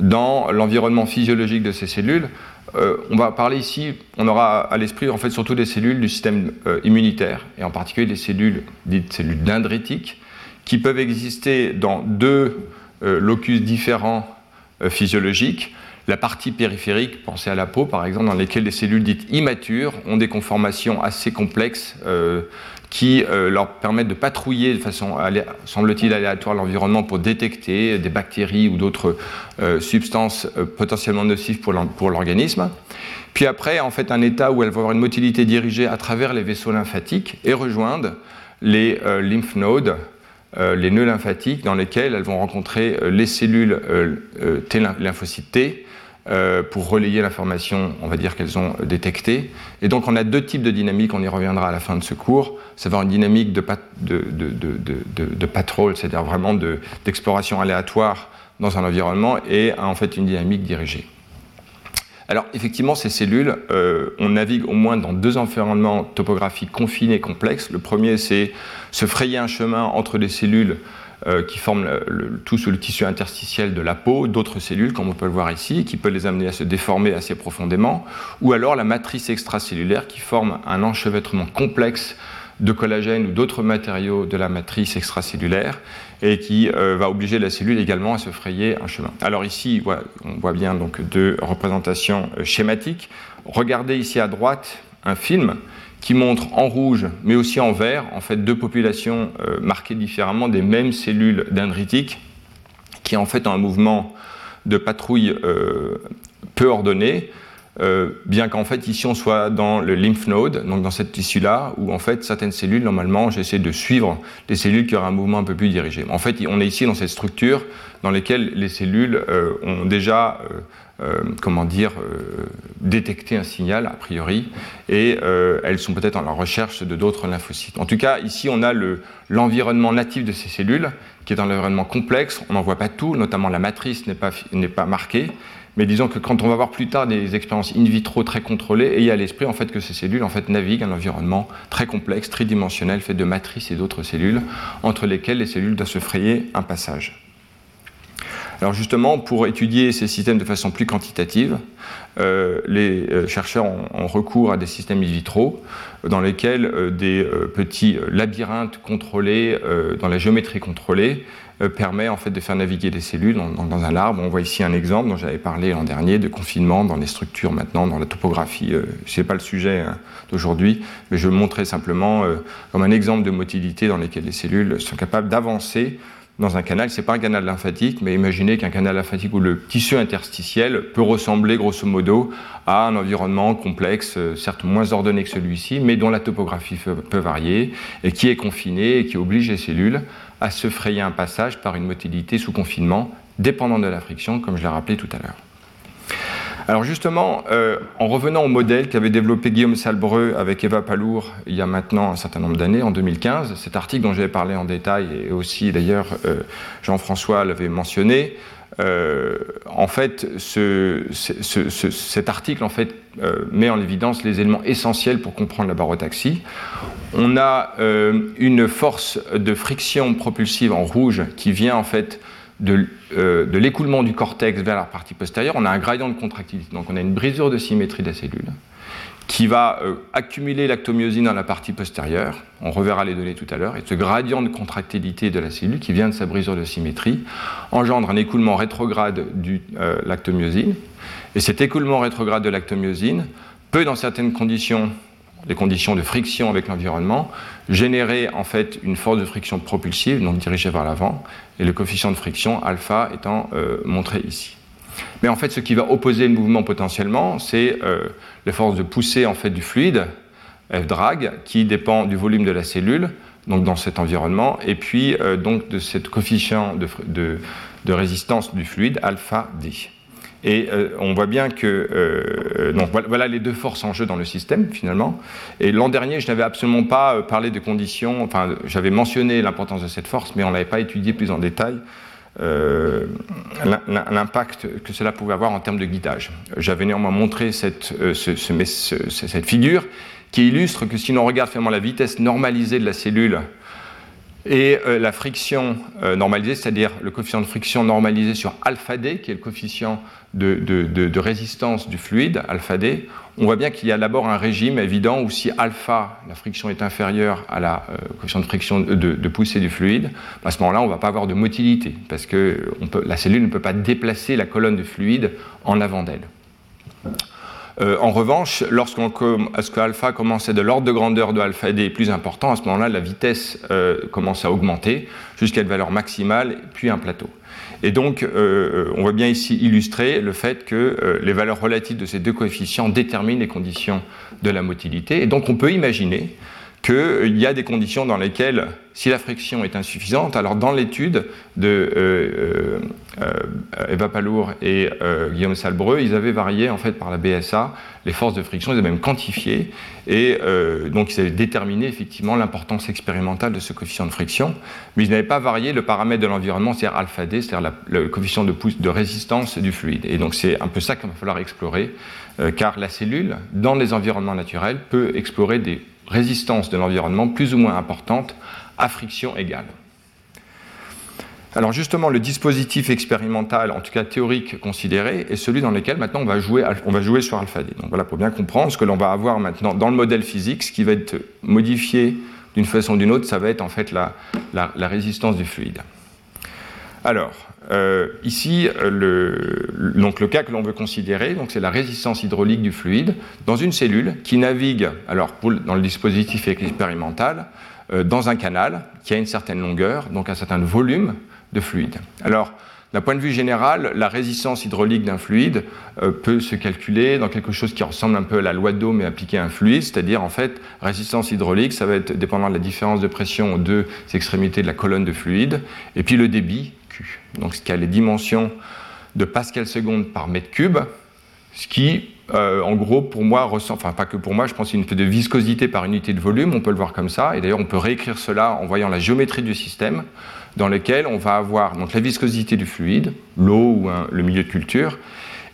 dans l'environnement physiologique de ces cellules. Euh, on va parler ici, on aura à l'esprit en fait surtout des cellules du système euh, immunitaire, et en particulier des cellules dites cellules dendritiques, qui peuvent exister dans deux euh, locus différents physiologiques. La partie périphérique, pensez à la peau par exemple, dans lesquelles les cellules dites immatures ont des conformations assez complexes qui euh, leur permettent de patrouiller de façon, semble-t-il, aléatoire l'environnement pour détecter des bactéries ou d'autres euh, substances euh, potentiellement nocives pour l'organisme. Puis après, en fait, un état où elles vont avoir une motilité dirigée à travers les vaisseaux lymphatiques et rejoindre les lymph nodes, les nœuds lymphatiques dans lesquels elles vont rencontrer les cellules lymphocytes T euh, pour relayer l'information, on va dire qu'elles ont détectée. Et donc on a deux types de dynamiques, on y reviendra à la fin de ce cours. Va une dynamique de, de, patrol, c'est-à-dire vraiment d'exploration aléatoire dans un environnement, et en fait une dynamique dirigée. Alors effectivement, ces cellules, euh, on navigue au moins dans deux environnements topographiques confinés et complexes. Le premier, c'est se frayer un chemin entre des cellules euh, qui forment tout sous le tissu interstitiel de la peau, d'autres cellules, comme on peut le voir ici, qui peut les amener à se déformer assez profondément, ou alors la matrice extracellulaire qui forme un enchevêtrement complexe de collagène ou d'autres matériaux de la matrice extracellulaire et qui euh, va obliger la cellule également à se frayer un chemin. Alors ici, on voit bien donc deux représentations euh, schématiques. Regardez ici à droite un film qui montre en rouge, mais aussi en vert, en fait, deux populations euh, marquées différemment des mêmes cellules dendritiques, qui en fait ont un mouvement de patrouille euh, peu ordonné, euh, bien qu'en fait ici on soit dans le lymph node, donc dans cette tissu-là, où en fait certaines cellules, normalement, j'essaie de suivre les cellules qui auraient un mouvement un peu plus dirigé. En fait, on est ici dans cette structure dans laquelle les cellules ont déjà euh, comment dire, euh, détecter un signal, a priori, et euh, elles sont peut-être en la recherche de d'autres lymphocytes. En tout cas, ici, on a l'environnement natif de ces cellules, qui est un environnement complexe. On n'en voit pas tout, notamment la matrice n'est pas, pas marquée. Mais disons que quand on va voir plus tard des expériences in vitro très contrôlées, ayez à l'esprit en fait que ces cellules en fait naviguent un environnement très complexe, tridimensionnel, fait de matrices et d'autres cellules, entre lesquelles les cellules doivent se frayer un passage. Alors justement, pour étudier ces systèmes de façon plus quantitative, euh, les euh, chercheurs ont, recours à des systèmes in vitro dans lesquels euh, des petits labyrinthes contrôlés dans la géométrie contrôlée permet en fait de faire naviguer des cellules dans, un arbre. On voit ici un exemple dont j'avais parlé l'an dernier de confinement dans les structures maintenant, dans la topographie. Ce n'est pas le sujet hein, d'aujourd'hui, mais je montrais simplement comme un exemple de motilité dans lesquelles les cellules sont capables d'avancer dans un canal. Ce n'est pas un canal lymphatique, mais imaginez qu'un canal lymphatique où le tissu interstitiel peut ressembler grosso modo à un environnement complexe, euh, certes moins ordonné que celui-ci, mais dont la topographie peut varier et qui est confiné et qui oblige les cellules à se frayer un passage par une motilité sous confinement dépendant de la friction, comme je l'ai rappelé tout à l'heure. Alors justement, euh, en revenant au modèle qu'avait développé Guillaume Salbreux avec Eva Palour il y a maintenant un certain nombre d'années, en 2015, cet article dont j'avais parlé en détail et aussi d'ailleurs euh, Jean-François l'avait mentionné, euh, en fait, cet article en fait, met en évidence les éléments essentiels pour comprendre la barotaxie. On a une force de friction propulsive en rouge qui vient en fait de, de l'écoulement du cortex vers la partie postérieure. On a un gradient de contractilité, donc on a une brisure de symétrie de la cellule qui va euh, accumuler l'actomyosine dans la partie postérieure. On reverra les données tout à l'heure. Et ce gradient de contractilité de la cellule, qui vient de sa brisure de symétrie, engendre un écoulement rétrograde de euh, l'actomyosine. Et cet écoulement rétrograde de l'actomyosine peut, dans certaines conditions, les conditions de friction avec l'environnement, générer en fait une force de friction propulsive, donc dirigée vers l'avant, et le coefficient de friction alpha étant euh, montré ici. Mais en fait, ce qui va opposer le mouvement potentiellement, c'est euh, la force de poussée en fait, du fluide, F drag, qui dépend du volume de la cellule, donc dans cet environnement, et puis euh, donc de ce coefficient de, résistance du fluide, alpha d. Et euh, on voit bien que donc voilà les deux forces en jeu dans le système finalement. Et l'an dernier, je n'avais absolument pas parlé de conditions. Enfin, j'avais mentionné l'importance de cette force, mais on n'avait pas étudié plus en détail euh, l'impact que cela pouvait avoir en termes de guidage. J'avais néanmoins montré cette, euh, cette figure qui illustre que si l'on regarde finalement la vitesse normalisée de la cellule et euh, la friction euh, normalisée, c'est-à-dire le coefficient de friction normalisé sur alpha d, qui est le coefficient de, résistance du fluide, alpha d, on voit bien qu'il y a d'abord un régime évident où si alpha, la friction est inférieure à la euh, coefficient de friction de, poussée du fluide, à ce moment-là, on ne va pas avoir de motilité, parce que la cellule ne peut pas déplacer la colonne de fluide en avant d'elle. Euh, en revanche, lorsqu'on ce alpha commence à de l'ordre de grandeur de alpha d plus important, à ce moment-là, la vitesse euh, commence à augmenter jusqu'à une valeur maximale, puis un plateau. Et donc, euh, on voit bien ici illustrer le fait que les valeurs relatives de ces deux coefficients déterminent les conditions de la motilité. Et donc, on peut imaginer qu'il y a des conditions dans lesquelles, si la friction est insuffisante, alors dans l'étude de euh, euh, euh, Eva Palour et Guillaume Salbreux, ils avaient varié en fait par la BSA les forces de friction, ils avaient même quantifié, et donc ils avaient déterminé effectivement l'importance expérimentale de ce coefficient de friction, mais ils n'avaient pas varié le paramètre de l'environnement, c'est-à-dire alpha d, c'est-à-dire le coefficient de, de résistance du fluide. Et donc c'est un peu ça qu'il va falloir explorer, car la cellule, dans les environnements naturels, peut explorer des résistance de l'environnement plus ou moins importante à friction égale. Alors justement, le dispositif expérimental, en tout cas théorique considéré, est celui dans lequel maintenant on va jouer, on va jouer sur alpha D. Donc voilà, pour bien comprendre, ce que l'on va avoir maintenant dans le modèle physique, ce qui va être modifié d'une façon ou d'une autre, ça va être en fait la, la résistance du fluide. Alors, euh, ici, le, donc le cas que l'on veut considérer, c'est la résistance hydraulique du fluide dans une cellule qui navigue, alors dans le dispositif expérimental, euh, dans un canal qui a une certaine longueur, donc un certain volume de fluide. Alors, d'un point de vue général, la résistance hydraulique d'un fluide euh, peut se calculer dans quelque chose qui ressemble un peu à la loi d'eau mais appliquée à un fluide, c'est-à-dire en fait résistance hydraulique, ça va être dépendant de la différence de pression aux deux extrémités de la colonne de fluide, et puis le débit donc ce qui a les dimensions de pascal seconde par mètre cube, ce qui, euh, en gros, pour moi, ressent, enfin pas que pour moi, je pense une de viscosité par unité de volume, on peut le voir comme ça, et d'ailleurs on peut réécrire cela en voyant la géométrie du système, dans lequel on va avoir donc, la viscosité du fluide, l'eau ou le milieu de culture,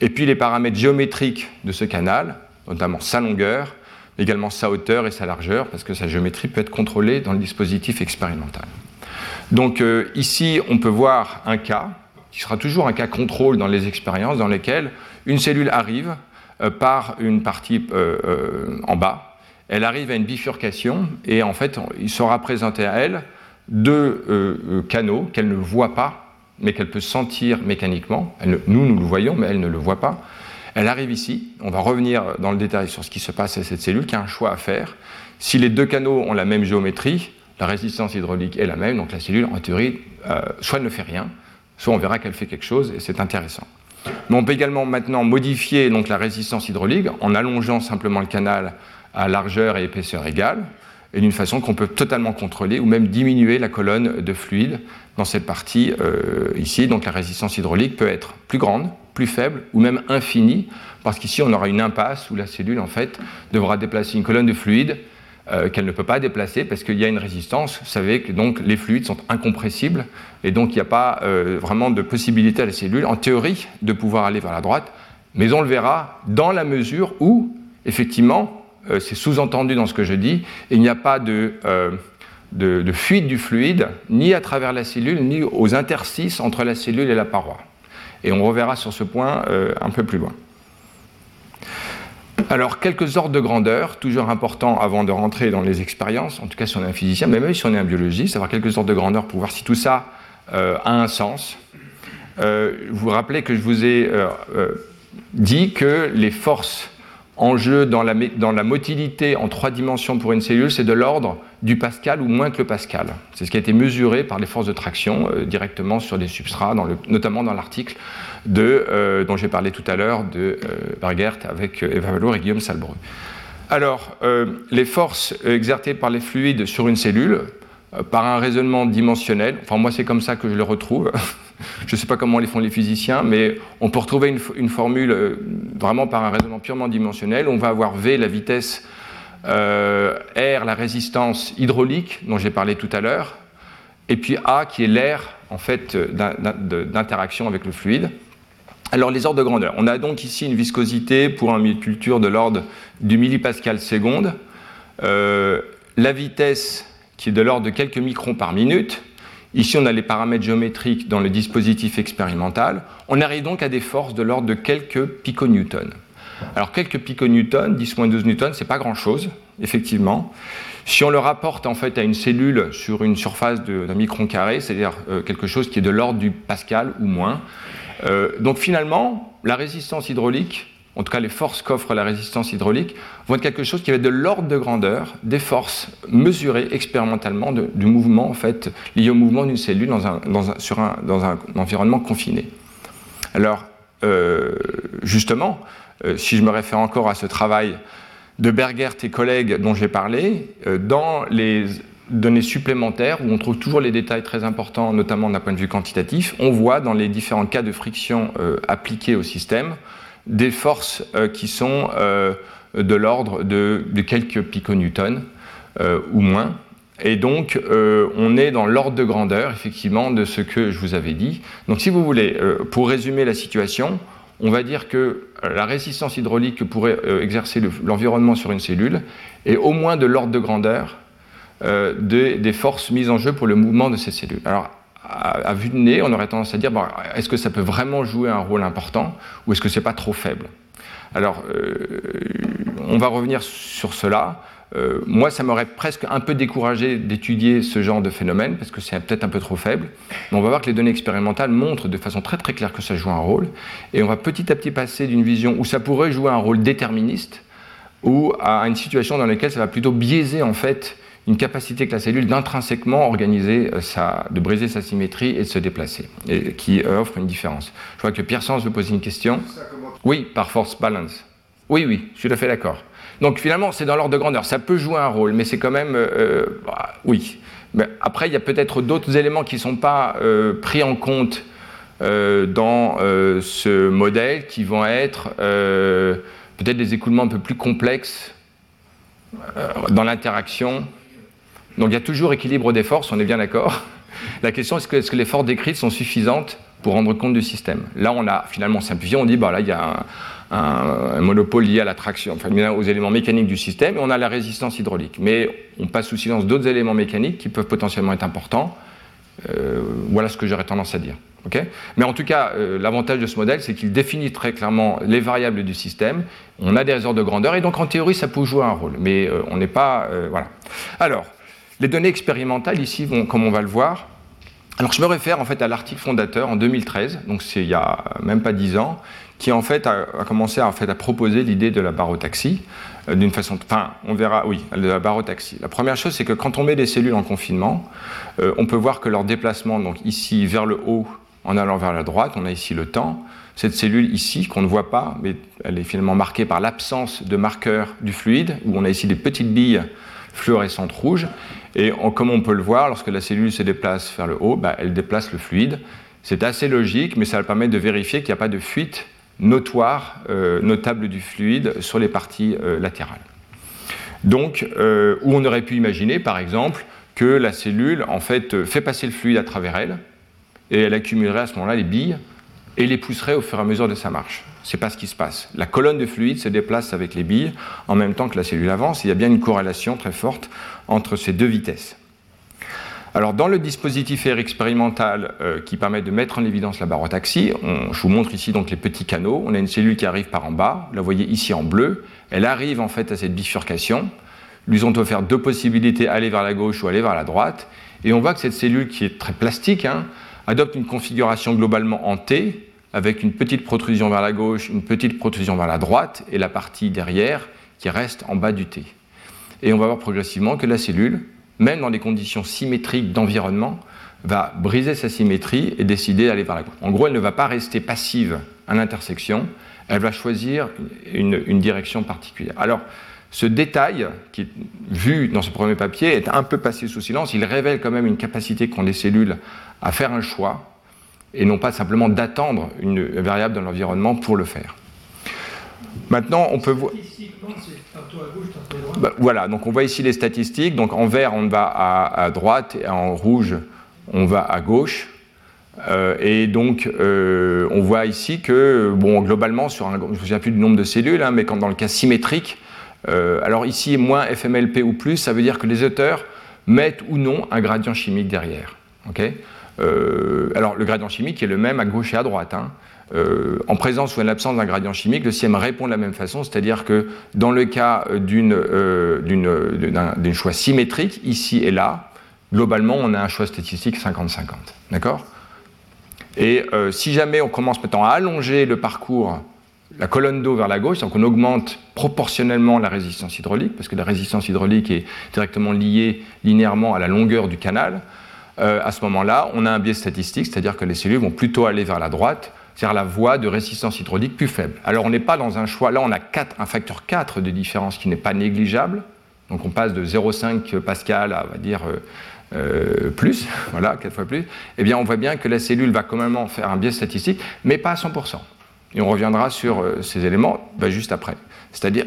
et puis les paramètres géométriques de ce canal, notamment sa longueur, également sa hauteur et sa largeur, parce que sa géométrie peut être contrôlée dans le dispositif expérimental. Donc euh, ici, on peut voir un cas, qui sera toujours un cas contrôle dans les expériences, dans lesquelles une cellule arrive euh, par une partie euh, en bas, elle arrive à une bifurcation, et en fait, il sera présenté à elle deux canaux qu'elle ne voit pas, mais qu'elle peut sentir mécaniquement. nous, nous le voyons, mais elle ne le voit pas. Elle arrive ici, on va revenir dans le détail sur ce qui se passe à cette cellule, qui a un choix à faire. Si les deux canaux ont la même géométrie, la résistance hydraulique est la même, donc la cellule, en théorie, euh, soit ne fait rien, soit on verra qu'elle fait quelque chose, et c'est intéressant. Mais on peut également maintenant modifier donc, la résistance hydraulique en allongeant simplement le canal à largeur et épaisseur égale, et d'une façon qu'on peut totalement contrôler ou même diminuer la colonne de fluide dans cette partie euh, ici. Donc la résistance hydraulique peut être plus grande, plus faible ou même infinie, parce qu'ici on aura une impasse où la cellule en fait devra déplacer une colonne de fluide euh, qu'elle ne peut pas déplacer parce qu'il y a une résistance. Vous savez que donc les fluides sont incompressibles et donc il n'y a pas euh, vraiment de possibilité à la cellule, en théorie, de pouvoir aller vers la droite. Mais on le verra dans la mesure où, effectivement, euh, c'est sous-entendu dans ce que je dis, il n'y a pas de, de, fuite du fluide ni à travers la cellule ni aux interstices entre la cellule et la paroi. Et on reverra sur ce point un peu plus loin. Alors, quelques ordres de grandeur, toujours importants avant de rentrer dans les expériences, en tout cas si on est un physicien, mais même si on est un biologiste, avoir quelques ordres de grandeur pour voir si tout ça euh, a un sens. Euh, vous vous rappelez que je vous ai euh, dit que les forces en jeu dans la, dans la motilité en trois dimensions pour une cellule, c'est de l'ordre du Pascal ou moins que le Pascal. C'est ce qui a été mesuré par les forces de traction directement sur des substrats, notamment dans l'article euh, dont j'ai parlé tout à l'heure, de euh, Bergert avec euh, Eva Valour et Guillaume Salbreux. Alors, les forces exercées par les fluides sur une cellule, par un raisonnement dimensionnel, enfin moi c'est comme ça que je le retrouve, <laughs> je ne sais pas comment les font les physiciens, mais on peut retrouver une, une, formule vraiment par un raisonnement purement dimensionnel. On va avoir V, la vitesse, R, la résistance hydraulique, dont j'ai parlé tout à l'heure, et puis A, qui est l'air en fait d'interaction avec le fluide. Alors les ordres de grandeur. On a donc ici une viscosité pour un milieu de culture de l'ordre du millipascal seconde. Euh, la vitesse qui est de l'ordre de quelques microns par minute. Ici, on a les paramètres géométriques dans le dispositif expérimental. On arrive donc à des forces de l'ordre de quelques piconewtons. Alors, quelques piconewtons, 10-12 newtons, c'est pas grand-chose, effectivement. Si on le rapporte en fait à une cellule sur une surface d'un micron carré, c'est-à-dire euh, quelque chose qui est de l'ordre du pascal ou moins, euh, donc finalement, la résistance hydraulique, en tout cas les forces qu'offre la résistance hydraulique, vont être quelque chose qui va être de l'ordre de grandeur des forces mesurées expérimentalement du mouvement en fait lié au mouvement d'une cellule dans un, environnement confiné. Alors euh, justement, si je me réfère encore à ce travail de Bergert et collègues dont j'ai parlé, dans les données supplémentaires où on trouve toujours les détails très importants, notamment d'un point de vue quantitatif, on voit dans les différents cas de friction euh, appliqués au système des forces euh, qui sont euh, de l'ordre de, quelques piconewtons ou moins. Et donc, on est dans l'ordre de grandeur, effectivement, de ce que je vous avais dit. Donc, si vous voulez, pour résumer la situation, on va dire que la résistance hydraulique que pourrait exercer l'environnement sur une cellule est au moins de l'ordre de grandeur euh, des forces mises en jeu pour le mouvement de ces cellules. Alors, à, vue de nez, on aurait tendance à dire est-ce que ça peut vraiment jouer un rôle important ou est-ce que c'est pas trop faible? Alors, euh, on va revenir sur cela. Euh, moi, ça m'aurait presque un peu découragé d'étudier ce genre de phénomène parce que c'est peut-être un peu trop faible. Mais on va voir que les données expérimentales montrent de façon très très claire que ça joue un rôle. Et on va petit à petit passer d'une vision où ça pourrait jouer un rôle déterministe ou à une situation dans laquelle ça va plutôt biaiser en fait une capacité que la cellule d'intrinsèquement organiser euh, sa, de briser sa symétrie et de se déplacer, et qui offre une différence. Je vois que Pierre Sans veut poser une question. Oui, par force balance. Oui, oui, je suis tout à fait d'accord. Donc finalement, c'est dans l'ordre de grandeur. Ça peut jouer un rôle, mais c'est quand même. Euh, euh, bah, oui. Mais après, il y a peut-être d'autres éléments qui ne sont pas pris en compte dans ce modèle qui vont être peut-être des écoulements un peu plus complexes dans l'interaction donc il y a toujours équilibre des forces, on est bien d'accord. <laughs> La question est-ce que, est que, les forces décrites sont suffisantes pour rendre compte du système? Là, on a finalement simplifié, on dit bah, là, il y a un, monopole lié à l'attraction, enfin aux éléments mécaniques du système, et on a la résistance hydraulique. Mais on passe sous silence d'autres éléments mécaniques qui peuvent potentiellement être importants. Euh, voilà ce que j'aurais tendance à dire. Mais en tout cas, euh, l'avantage de ce modèle, c'est qu'il définit très clairement les variables du système. On a des réserves de grandeur, et donc en théorie, ça peut jouer un rôle. Mais euh, on n'est pas. voilà. Alors, les données expérimentales ici vont, comme on va le voir, alors je me réfère en fait à l'article fondateur en 2013, donc c'est il y a même pas dix ans, qui en fait a, commencé à, en fait, à proposer l'idée de la barotaxie euh, d'une façon, enfin on verra, oui, la barotaxie. La première chose c'est que quand on met des cellules en confinement, euh, on peut voir que leur déplacement, donc ici vers le haut en allant vers la droite, on a ici le temps. Cette cellule ici, qu'on ne voit pas, mais elle est finalement marquée par l'absence de marqueurs du fluide, où on a ici des petites billes fluorescentes rouges, et comme on peut le voir, lorsque la cellule se déplace vers le haut, bah, elle déplace le fluide. C'est assez logique, mais ça permet de vérifier qu'il n'y a pas de fuite notoire, euh, notable du fluide sur les parties euh, latérales. Donc, euh, où on aurait pu imaginer, par exemple, que la cellule, en fait, fait passer le fluide à travers elle, et elle accumulerait à ce moment-là les billes et les pousserait au fur et à mesure de sa marche. Ce n'est pas ce qui se passe. La colonne de fluide se déplace avec les billes en même temps que la cellule avance. Il y a bien une corrélation très forte entre ces deux vitesses. Alors, dans le dispositif expérimental euh, qui permet de mettre en évidence la barotaxie, je vous montre ici donc les petits canaux. On a une cellule qui arrive par en bas, vous la voyez ici en bleu. Elle arrive en fait à cette bifurcation. Lui ont offert deux possibilités, aller vers la gauche ou aller vers la droite. Et on voit que cette cellule qui est très plastique hein, adopte une configuration globalement en T, avec une petite protrusion vers la gauche, une petite protrusion vers la droite, et la partie derrière qui reste en bas du T. Et on va voir progressivement que la cellule, même dans les conditions symétriques d'environnement, va briser sa symétrie et décider d'aller vers la gauche. En gros, elle ne va pas rester passive à l'intersection, elle va choisir une, direction particulière. Alors, ce détail, qui est vu dans ce premier papier, est un peu passé sous silence. Il révèle quand même une capacité qu'ont les cellules à faire un choix, et non pas simplement d'attendre une variable dans l'environnement pour le faire. Maintenant, on peut voir. Bah, voilà, donc on voit ici les statistiques. Donc en vert, on va à, droite et en rouge, on va à gauche. Euh, et donc, euh, on voit ici que, bon, globalement, sur je ne me souviens plus du nombre de cellules, hein, mais quand dans le cas symétrique, euh, alors ici, moins FMLP ou plus, ça veut dire que les auteurs mettent ou non un gradient chimique derrière. alors, le gradient chimique est le même à gauche et à droite. Hein. Euh, en présence ou en absence d'un gradient chimique, le CIEM répond de la même façon, c'est-à-dire que dans le cas euh, d'un choix symétrique, ici et là, globalement, on a un choix statistique 50-50. D'accord? Et euh, si jamais on commence maintenant à allonger le parcours, la colonne d'eau vers la gauche, donc on augmente proportionnellement la résistance hydraulique, parce que la résistance hydraulique est directement liée linéairement à la longueur du canal, à ce moment-là, on a un biais statistique, c'est-à-dire que les cellules vont plutôt aller vers la droite c'est-à-dire la voie de résistance hydraulique plus faible. Alors on n'est pas dans un choix, là on a un facteur 4 de différence qui n'est pas négligeable, donc on passe de 0,5 pascal à, on va dire, euh, euh, plus, <laughs> voilà, 4 fois plus, eh bien on voit bien que la cellule va quand même faire un biais statistique, mais pas à 100%. Et on reviendra sur euh, ces éléments bah, juste après. C'est-à-dire...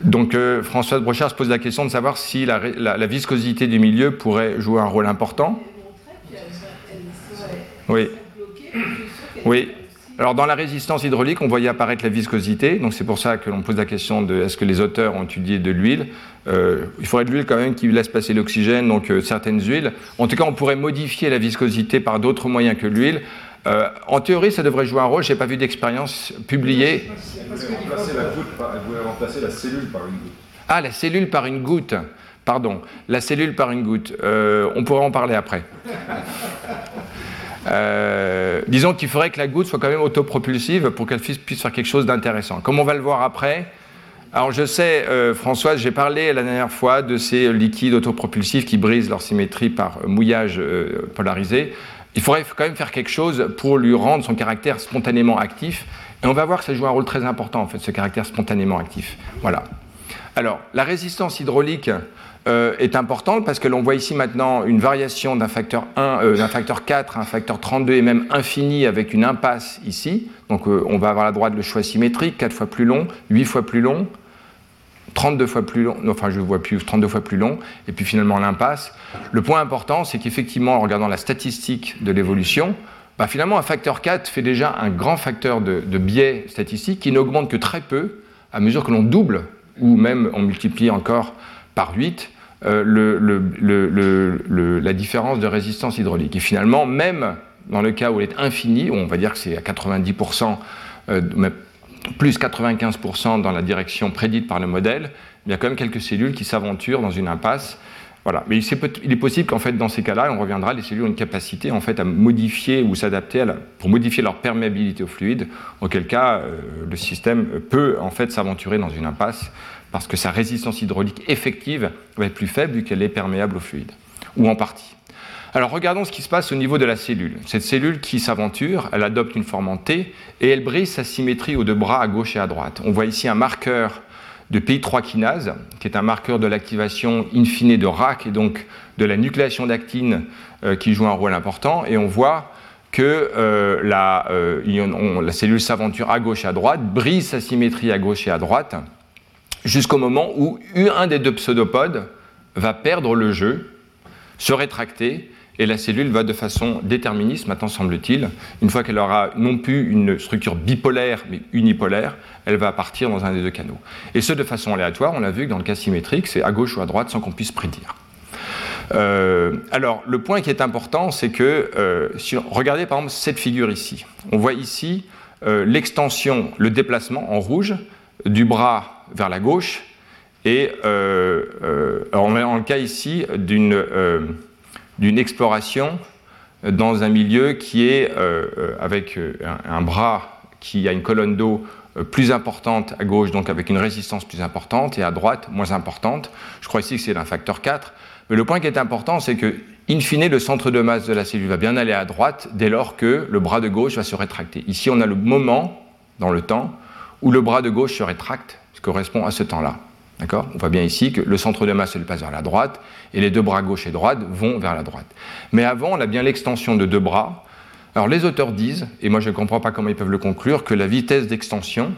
Donc Françoise Brochard se pose la question de savoir si la viscosité du milieu pourrait jouer un rôle important. Oui. Oui. Alors dans la résistance hydraulique, on voyait apparaître la viscosité, donc c'est pour ça que l'on pose la question de est-ce que les auteurs ont étudié de l'huile. Euh, il faudrait de l'huile quand même qui laisse passer l'oxygène, donc euh, certaines huiles. En tout cas, on pourrait modifier la viscosité par d'autres moyens que l'huile. Euh, en théorie, ça devrait jouer un rôle. Je n'ai pas vu d'expérience publiée. Elle voulait remplacer la cellule par une goutte. Ah, la cellule par une goutte. Pardon, la cellule par une goutte. on pourrait en parler après. <laughs> Euh, disons qu'il faudrait que la goutte soit quand même autopropulsive pour qu'elle puisse faire quelque chose d'intéressant. Comme on va le voir après, alors je sais, euh, Françoise, j'ai parlé la dernière fois de ces liquides autopropulsifs qui brisent leur symétrie par mouillage euh, polarisé. Il faudrait quand même faire quelque chose pour lui rendre son caractère spontanément actif. Et on va voir que ça joue un rôle très important, en fait, ce caractère spontanément actif. Voilà. Alors, la résistance hydraulique, euh, est importante parce que l'on voit ici maintenant une variation d'un facteur 1, euh, d'un facteur 4 à un facteur 32 et même infini avec une impasse ici. Donc euh, on va avoir la droite le choix symétrique, 4 fois plus long, 8 fois plus long, 32 fois plus long, enfin je vois plus, 32 fois plus long, et puis finalement l'impasse. Le point important, c'est qu'effectivement, en regardant la statistique de l'évolution, bah, finalement un facteur 4 fait déjà un grand facteur de, de biais statistique qui n'augmente que très peu à mesure que l'on double ou même on multiplie encore par 8 euh, la différence de résistance hydraulique. Et finalement, même dans le cas où elle est infinie, on va dire que c'est à 90%, euh, plus 95% dans la direction prédite par le modèle, il y a quand même quelques cellules qui s'aventurent dans une impasse. Voilà. Mais il est possible qu'en fait, dans ces cas-là, on reviendra, les cellules ont une capacité en fait à modifier ou s'adapter pour modifier leur perméabilité au fluide, auquel cas euh, le système peut en fait s'aventurer dans une impasse parce que sa résistance hydraulique effective va être plus faible vu qu'elle est perméable au fluide, ou en partie. Alors regardons ce qui se passe au niveau de la cellule. Cette cellule qui s'aventure, elle adopte une forme en T et elle brise sa symétrie aux deux bras à gauche et à droite. On voit ici un marqueur de PI3 kinase, qui est un marqueur de l'activation in fine de RAC et donc de la nucléation d'actine euh, qui joue un rôle important. Et on voit que la, la, cellule s'aventure à gauche et à droite, brise sa symétrie à gauche et à droite, jusqu'au moment où un des deux pseudopodes va perdre le jeu, se rétracter, et la cellule va de façon déterministe, maintenant semble-t-il, une fois qu'elle aura non plus une structure bipolaire, mais unipolaire, elle va partir dans un des deux canaux. Et ce, de façon aléatoire, on l'a vu que dans le cas symétrique, c'est à gauche ou à droite sans qu'on puisse prédire. Euh, alors, le point qui est important, c'est que, euh, regardez par exemple cette figure ici, on voit ici euh, l'extension, le déplacement en rouge du bras vers la gauche, et on est dans le cas ici d'une d'une exploration dans un milieu qui est euh, euh, avec euh, un, bras qui a une colonne d'eau plus importante à gauche, donc avec une résistance plus importante, et à droite moins importante. Je crois ici que c'est d'un facteur 4. Mais le point qui est important, c'est que, in fine, le centre de masse de la cellule va bien aller à droite dès lors que le bras de gauche va se rétracter. Ici, on a le moment dans le temps où le bras de gauche se rétracte, correspond à ce temps-là. On voit bien ici que le centre de masse se passe vers la droite et les deux bras gauche et droite vont vers la droite. Mais avant, on a bien l'extension de deux bras. Alors les auteurs disent, et moi je ne comprends pas comment ils peuvent le conclure, que la vitesse d'extension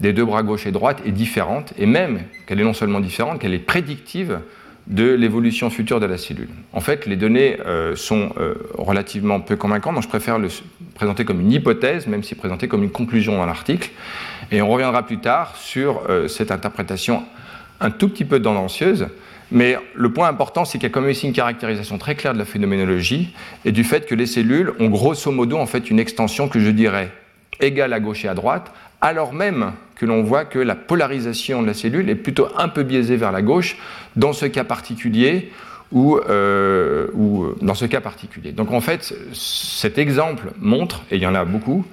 des deux bras gauche et droite est différente, et même qu'elle est non seulement différente, qu'elle est prédictive de l'évolution future de la cellule. En fait, les données euh, sont euh, relativement peu convaincantes, donc je préfère le présenter comme une hypothèse, même si présentée comme une conclusion dans l'article. Et on reviendra plus tard sur euh, cette interprétation un tout petit peu tendancieuse, mais le point important, c'est qu'il y a quand même ici une caractérisation très claire de la phénoménologie et du fait que les cellules ont grosso modo en fait une extension que je dirais égale à gauche et à droite, alors même que l'on voit que la polarisation de la cellule est plutôt un peu biaisée vers la gauche dans ce cas particulier euh, ou dans ce cas particulier. Donc en fait, cet exemple montre, et il y en a beaucoup,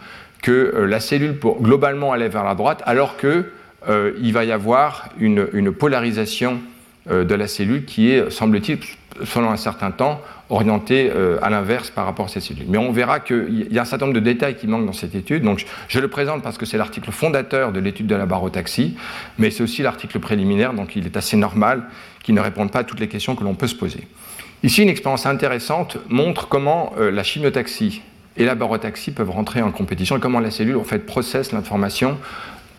que euh, la cellule pour globalement aller vers la droite, alors que euh, il va y avoir une, polarisation euh, de la cellule qui est, semble-t-il, selon un certain temps, orientée à l'inverse par rapport à cette cellule. Mais on verra qu'il y a un certain nombre de détails qui manquent dans cette étude. Donc je, le présente parce que c'est l'article fondateur de l'étude de la barotaxie, mais c'est aussi l'article préliminaire, donc il est assez normal qu'il ne réponde pas à toutes les questions que l'on peut se poser. Ici, une expérience intéressante montre comment la chimiotaxie et la barotaxie peuvent rentrer en compétition et comment la cellule en fait processe l'information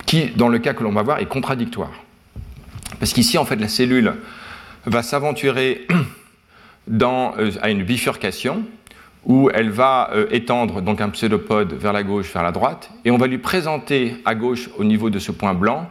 qui, dans le cas que l'on va voir, est contradictoire. Parce qu'ici, en fait, la cellule va s'aventurer <clears throat> euh, à une bifurcation où elle va euh, étendre donc un pseudopode vers la gauche, vers la droite, et on va lui présenter à gauche, au niveau de ce point blanc,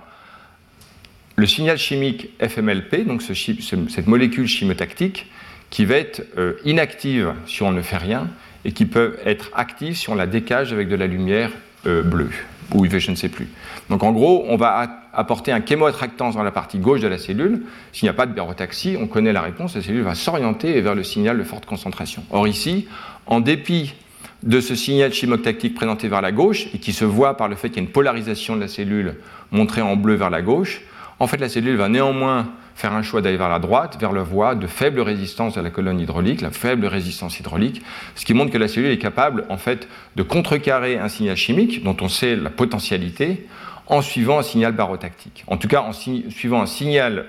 le signal chimique FMLP, donc cette molécule chimotactique, qui va être euh, inactive si on ne fait rien, et qui peut être active si on la décage avec de la lumière bleue ou je ne sais plus. Donc en gros, on va apporter un chémoattractance dans la partie gauche de la cellule. S'il n'y a pas de barotaxie, on connaît la réponse, la cellule va s'orienter vers le signal de forte concentration. Or ici, en dépit de ce signal chimotactique présenté vers la gauche, et qui se voit par le fait qu'il y a une polarisation de la cellule montrée en bleu vers la gauche, en fait la cellule va néanmoins faire un choix d'aller vers la droite, vers la voie de faible résistance à la colonne hydraulique, la faible résistance hydraulique, ce qui montre que la cellule est capable en fait de contrecarrer un signal chimique dont on sait la potentialité en suivant un signal barotactique. En tout cas, en suivant un signal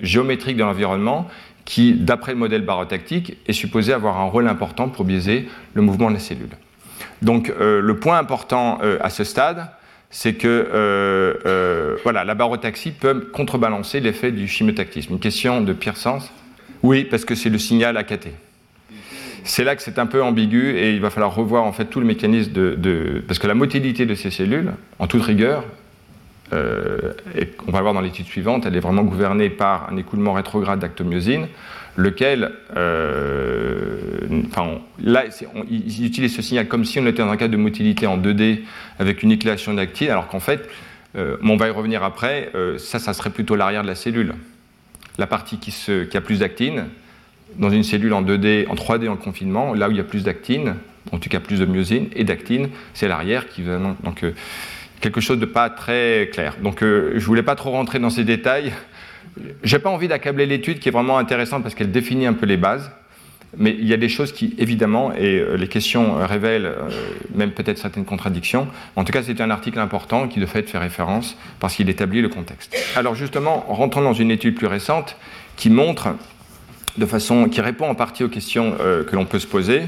géométrique de l'environnement qui, d'après le modèle barotactique, est supposé avoir un rôle important pour biaiser le mouvement de la cellule. Donc, euh, le point important euh, à ce stade, c'est que euh, euh, voilà, la barotaxie peut contrebalancer l'effet du chimiotactisme. Une question de Pierre Sens? Oui, parce que c'est le signal AKT. C'est là que c'est un peu ambigu et il va falloir revoir en fait tout le mécanisme de, parce que la motilité de ces cellules, en toute rigueur, euh, et on va le voir dans l'étude suivante, elle est vraiment gouvernée par un écoulement rétrograde d'actomyosine lequel, euh, enfin, là, ils utilisent ce signal comme si on était dans un cas de motilité en 2D avec une éclation d'actine, alors qu'en fait, euh, on va y revenir après, euh, ça, ça serait plutôt l'arrière de la cellule. La partie qui, a plus d'actine, dans une cellule en 2D, en 3D en confinement, là où il y a plus d'actine, en tout cas plus de myosine et d'actine, c'est l'arrière qui va. Donc, quelque chose de pas très clair. Donc, je voulais pas trop rentrer dans ces détails. J'ai pas envie d'accabler l'étude qui est vraiment intéressante parce qu'elle définit un peu les bases, mais il y a des choses qui, évidemment, et euh, les questions euh, révèlent euh, même peut-être certaines contradictions. En tout cas, c'est un article important qui de fait fait référence parce qu'il établit le contexte. Alors justement, rentrons dans une étude plus récente qui montre de façon, qui répond en partie aux questions que l'on peut se poser,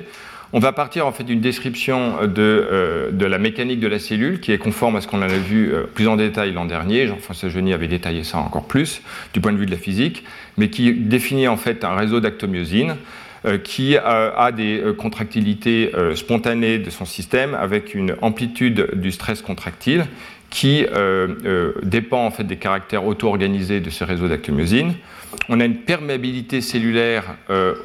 On va partir en fait d'une description de, de, la mécanique de la cellule qui est conforme à ce qu'on a vu plus en détail l'an dernier. Jean-François Geny avait détaillé ça encore plus du point de vue de la physique, mais qui définit en fait un réseau d'actomyosine euh, qui a des euh, contractilités euh, spontanées de son système avec une amplitude du stress contractile qui dépend en fait des caractères auto-organisés de ce réseau d'actomyosine. On a une perméabilité cellulaire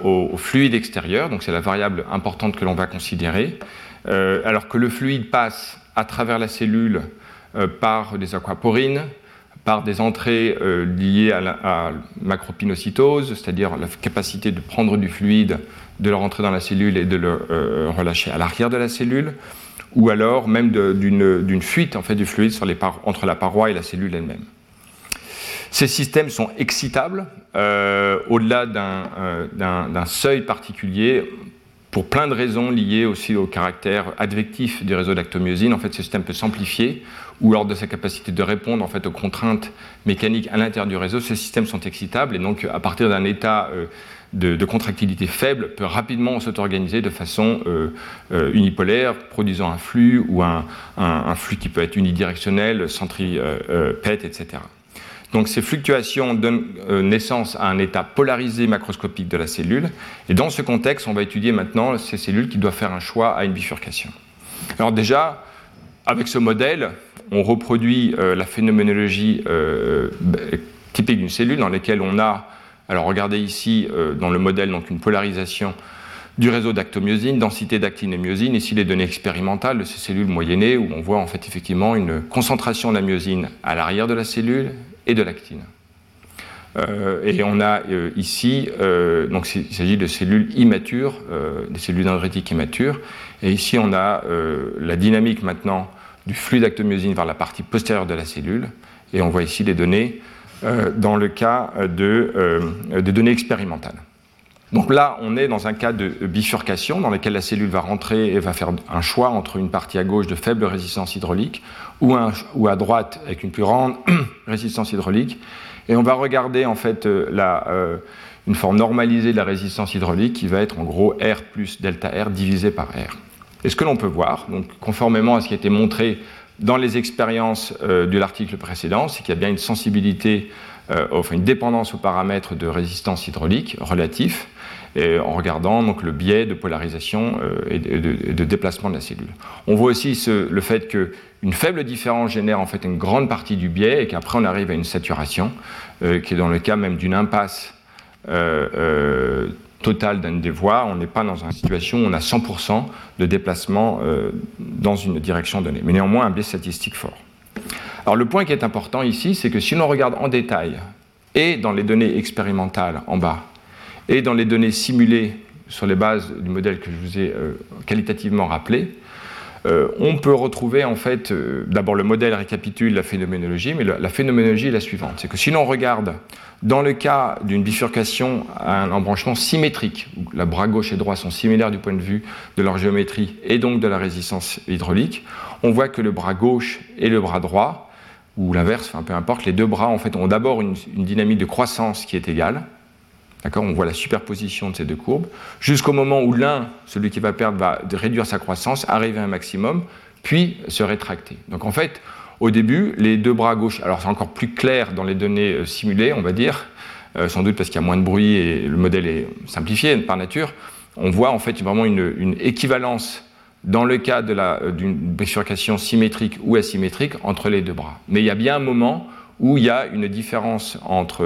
au, fluide extérieur, donc c'est la variable importante que l'on va considérer, alors que le fluide passe à travers la cellule par des aquaporines, par des entrées euh, liées à la macropinocytose, c'est-à-dire la capacité de prendre du fluide, de le rentrer dans la cellule et de le euh, relâcher à l'arrière de la cellule, ou alors même d'une fuite en fait, du fluide entre la paroi et la cellule elle-même. Ces systèmes sont excitables euh, au-delà d'un seuil particulier pour plein de raisons liées aussi au caractère advectif du réseau d'actomyosine. En fait, ce système peut s'amplifier ou lors de sa capacité de répondre en fait, aux contraintes mécaniques à l'intérieur du réseau, ces systèmes sont excitables et donc à partir d'un état euh, de, contractilité faible, peut rapidement s'auto-organiser de façon euh, euh, unipolaire, produisant un flux ou un, flux qui peut être unidirectionnel, centripète, etc. Donc ces fluctuations donnent naissance à un état polarisé macroscopique de la cellule. Et dans ce contexte, on va étudier maintenant ces cellules qui doivent faire un choix à une bifurcation. Alors déjà, avec ce modèle, on reproduit euh, la phénoménologie euh, typique d'une cellule dans laquelle on a, alors regardez ici euh, dans le modèle, donc une polarisation du réseau d'actomyosine, densité d'actine et myosine, ici les données expérimentales de ces cellules moyennées où on voit en fait effectivement une concentration de la myosine à l'arrière de la cellule et de l'actine. et on a ici, donc il s'agit de cellules immatures, des cellules dendritiques immatures, et ici on a la dynamique maintenant du flux d'actomyosine vers la partie postérieure de la cellule. Et on voit ici les données euh, dans le cas de, euh, de, données expérimentales. Donc là, on est dans un cas de bifurcation dans lequel la cellule va rentrer et va faire un choix entre une partie à gauche de faible résistance hydraulique ou, à droite avec une plus grande <clears throat> résistance hydraulique. Et on va regarder en fait euh, la, une forme normalisée de la résistance hydraulique qui va être en gros R plus delta R divisé par R. Et ce que l'on peut voir, donc conformément à ce qui a été montré dans les expériences euh, de l'article précédent, c'est qu'il y a bien une sensibilité, euh, enfin une dépendance aux paramètres de résistance hydraulique relatif, en regardant donc le biais de polarisation euh, et, de, déplacement de la cellule. On voit aussi le fait qu'une faible différence génère en fait une grande partie du biais et qu'après on arrive à une saturation, qui est dans le cas même d'une impasse total d'un des voies, on n'est pas dans une situation où on a 100% de déplacement euh, dans une direction donnée, mais néanmoins un biais statistique fort. Alors le point qui est important ici, c'est que si l'on regarde en détail, et dans les données expérimentales en bas, et dans les données simulées sur les bases du modèle que je vous ai euh, qualitativement rappelé, euh, on peut retrouver en fait, d'abord le modèle récapitule la phénoménologie, mais la phénoménologie est la suivante. C'est que si l'on regarde dans le cas d'une bifurcation à un embranchement symétrique, où la bras gauche et droit sont similaires du point de vue de leur géométrie et donc de la résistance hydraulique, on voit que le bras gauche et le bras droit, ou l'inverse, peu importe, les deux bras en fait ont d'abord une, dynamique de croissance qui est égale. D'accord On voit la superposition de ces deux courbes, jusqu'au moment où l'un, celui qui va perdre, va réduire sa croissance, arriver à un maximum, puis se rétracter. Donc en fait, au début, les deux bras gauche, alors c'est encore plus clair dans les données euh, simulées, on va dire, euh, sans doute parce qu'il y a moins de bruit et le modèle est simplifié par nature, on voit en fait vraiment une, équivalence dans le cas euh, d'une bifurcation symétrique ou asymétrique entre les deux bras. Mais il y a bien un moment où il y a une différence entre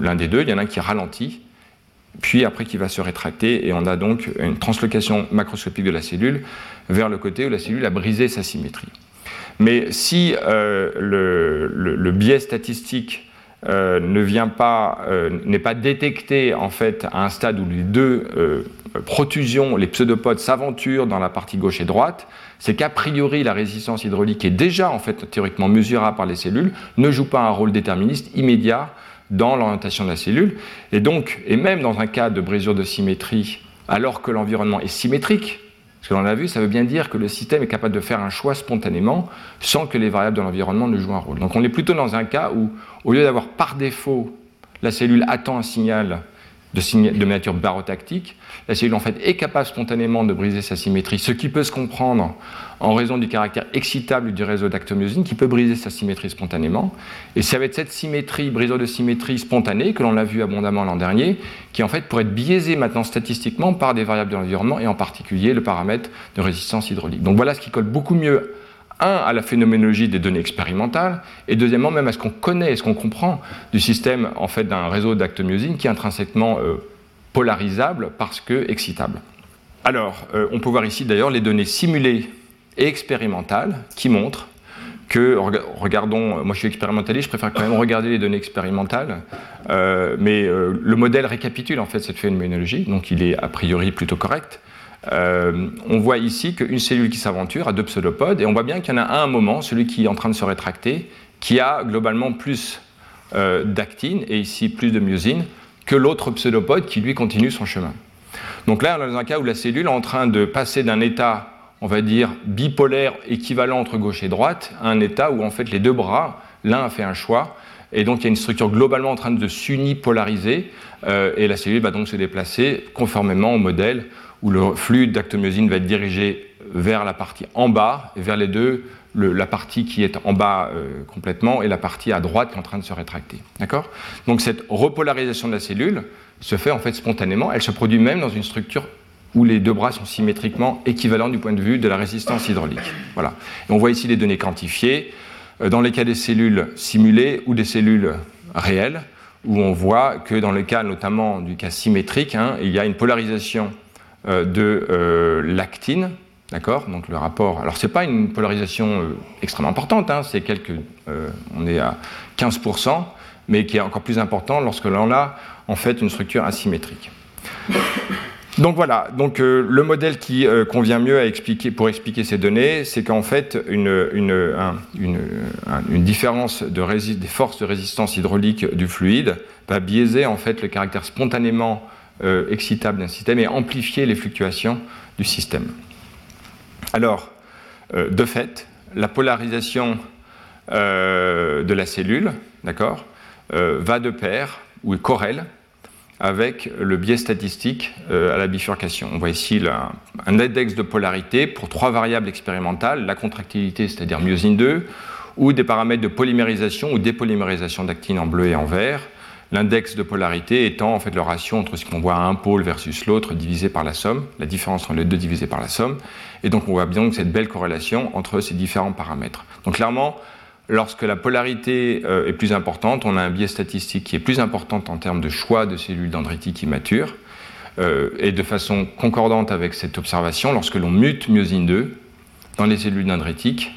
l'un des deux, il y en a un qui ralentit, puis après qui va se rétracter, et on a donc une translocation macroscopique de la cellule vers le côté où la cellule a brisé sa symétrie. Mais si euh, le, biais statistique euh, ne vient pas, euh, n'est pas détecté en fait à un stade où les deux protusions, les pseudopodes s'aventurent dans la partie gauche et droite, c'est qu'a priori la résistance hydraulique est déjà en fait théoriquement mesurable par les cellules, ne joue pas un rôle déterministe immédiat dans l'orientation de la cellule. Et donc, et même dans un cas de brisure de symétrie, alors que l'environnement est symétrique, ce que l'on a vu, ça veut bien dire que le système est capable de faire un choix spontanément sans que les variables de l'environnement ne jouent un rôle. Donc on est plutôt dans un cas où, au lieu d'avoir par défaut la cellule attend un signal de, nature barotactique. La cellule en fait est capable spontanément de briser sa symétrie, ce qui peut se comprendre en raison du caractère excitable du réseau d'actomyosine qui peut briser sa symétrie spontanément. Et c'est avec cette symétrie, briseur de symétrie spontanée, que l'on a vu abondamment l'an dernier, qui en fait pourrait être biaisé maintenant statistiquement par des variables de l'environnement et en particulier le paramètre de résistance hydraulique. Donc voilà ce qui colle beaucoup mieux un, à la phénoménologie des données expérimentales, et deuxièmement, même à ce qu'on connaît et ce qu'on comprend du système en fait, d'un réseau d'actomyosine qui est intrinsèquement euh, polarisable parce que excitable. Alors, euh, on peut voir ici d'ailleurs les données simulées et expérimentales qui montrent que, regardons, moi je suis expérimentaliste, je préfère quand même regarder les données expérimentales, euh, mais le modèle récapitule en fait cette phénoménologie, donc il est a priori plutôt correct. Euh, on voit ici qu'une cellule qui s'aventure a deux pseudopodes, et on voit bien qu'il y en a un moment, celui qui est en train de se rétracter, qui a globalement plus euh, d'actine, et ici plus de myosine, que l'autre pseudopode qui lui continue son chemin. Donc là, on est dans un cas où la cellule est en train de passer d'un état, on va dire, bipolaire équivalent entre gauche et droite, à un état où en fait les deux bras, l'un a fait un choix, et donc il y a une structure globalement en train de s'unipolariser, euh, et la cellule va donc se déplacer conformément au modèle où le flux d'actomyosine va être dirigé vers la partie en bas, vers les deux, la partie qui est en bas euh, complètement et la partie à droite qui est en train de se rétracter. D'accord? Donc cette repolarisation de la cellule se fait en fait spontanément. Elle se produit même dans une structure où les deux bras sont symétriquement équivalents du point de vue de la résistance hydraulique. Voilà. On voit ici les données quantifiées euh, dans les cas des cellules simulées ou des cellules réelles, où on voit que dans le cas notamment du cas symétrique, hein, il y a une polarisation de euh, l'actine, d'accord? Donc le rapport. Alors c'est pas une polarisation euh, extrêmement importante, hein, c'est quelques, on est à 15%, mais qui est encore plus important lorsque l'on a en fait une structure asymétrique. Donc voilà, donc le modèle qui convient mieux pour expliquer ces données, c'est qu'en fait une, une, différence de des forces de résistance hydraulique du fluide va biaiser en fait le caractère spontanément euh, excitable d'un système et amplifier les fluctuations du système. Alors, euh, de fait, la polarisation euh, de la cellule, d'accord, va de pair ou est corrèle avec le biais statistique à la bifurcation. On voit ici un index de polarité pour trois variables expérimentales, la contractilité, c'est-à-dire myosine 2, ou des paramètres de polymérisation ou dépolymérisation d'actine en bleu et en vert, L'index de polarité étant en fait le ratio entre ce qu'on voit à un pôle versus l'autre divisé par la somme, la différence entre les deux divisé par la somme. Et donc on voit bien cette belle corrélation entre ces différents paramètres. Donc clairement, lorsque la polarité euh, est plus importante, on a un biais statistique qui est plus important en termes de choix de cellules dendritiques immatures. Euh, et de façon concordante avec cette observation, lorsque l'on mute myosine 2 dans les cellules dendritiques,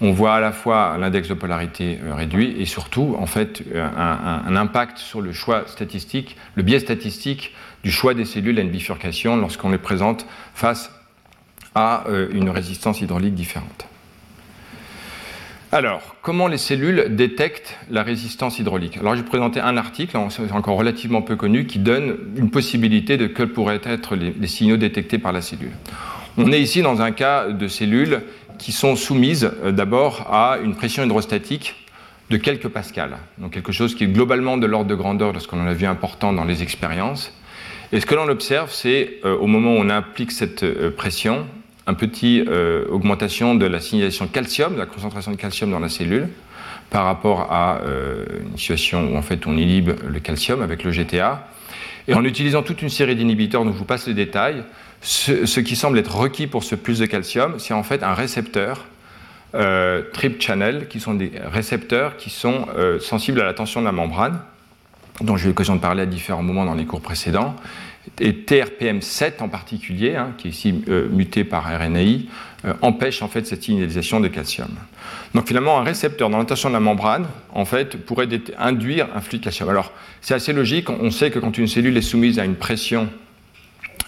on voit à la fois l'index de polarité euh, réduit et surtout en fait euh, un, impact sur le choix statistique, le biais statistique du choix des cellules à une bifurcation lorsqu'on les présente face à euh, une résistance hydraulique différente. Alors, comment les cellules détectent la résistance hydraulique? Alors, j'ai présenté un article, c'est encore relativement peu connu, qui donne une possibilité de quels pourraient être les signaux détectés par la cellule. On est ici dans un cas de cellules qui sont soumises euh, d'abord à une pression hydrostatique de quelques pascals, donc quelque chose qui est globalement de l'ordre de grandeur de ce qu'on a vu important dans les expériences. Et ce que l'on observe, c'est euh, au moment où on applique cette euh, pression, un petit augmentation de la signalisation calcium, de la concentration de calcium dans la cellule, par rapport à une situation où en fait on inhibe le calcium avec le GTA. Et en utilisant toute une série d'inhibiteurs dont je vous passe les détails, ce, qui semble être requis pour ce plus de calcium, c'est en fait un récepteur euh, trip channel, qui sont des récepteurs qui sont euh, sensibles à la tension de la membrane, dont j'ai eu l'occasion de parler à différents moments dans les cours précédents. Et TRPM7 en particulier, hein, qui est ici euh, muté par RNAi, empêche en fait cette signalisation de calcium. Donc finalement, un récepteur dans la tension de la membrane, en fait, pourrait induire un flux de calcium. Alors c'est assez logique, on sait que quand une cellule est soumise à une pression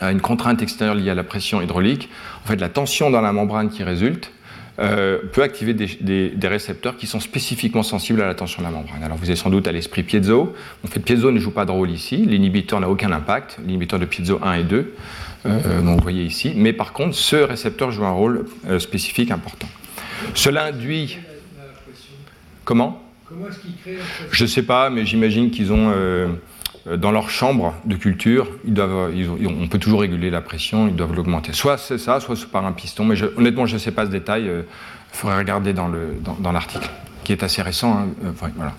à une contrainte extérieure liée à la pression hydraulique, en fait, la tension dans la membrane qui résulte euh, peut activer des, récepteurs qui sont spécifiquement sensibles à la tension de la membrane. Alors vous avez sans doute à l'esprit piezo. En fait, piezo ne joue pas de rôle ici. L'inhibiteur n'a aucun impact. L'inhibiteur de piezo 1 et 2, euh, donc vous voyez ici. Mais par contre, ce récepteur joue un rôle euh, spécifique important. Cela induit. Comment? Comment est-ce qu'ils créent Je ne sais pas, mais j'imagine qu'ils ont dans leur chambre de culture, doivent, on peut toujours réguler la pression, ils doivent l'augmenter. Soit c'est ça, soit par un piston, mais honnêtement, je ne sais pas ce détail, il faudrait regarder dans l'article. Qui est assez récent. Hein.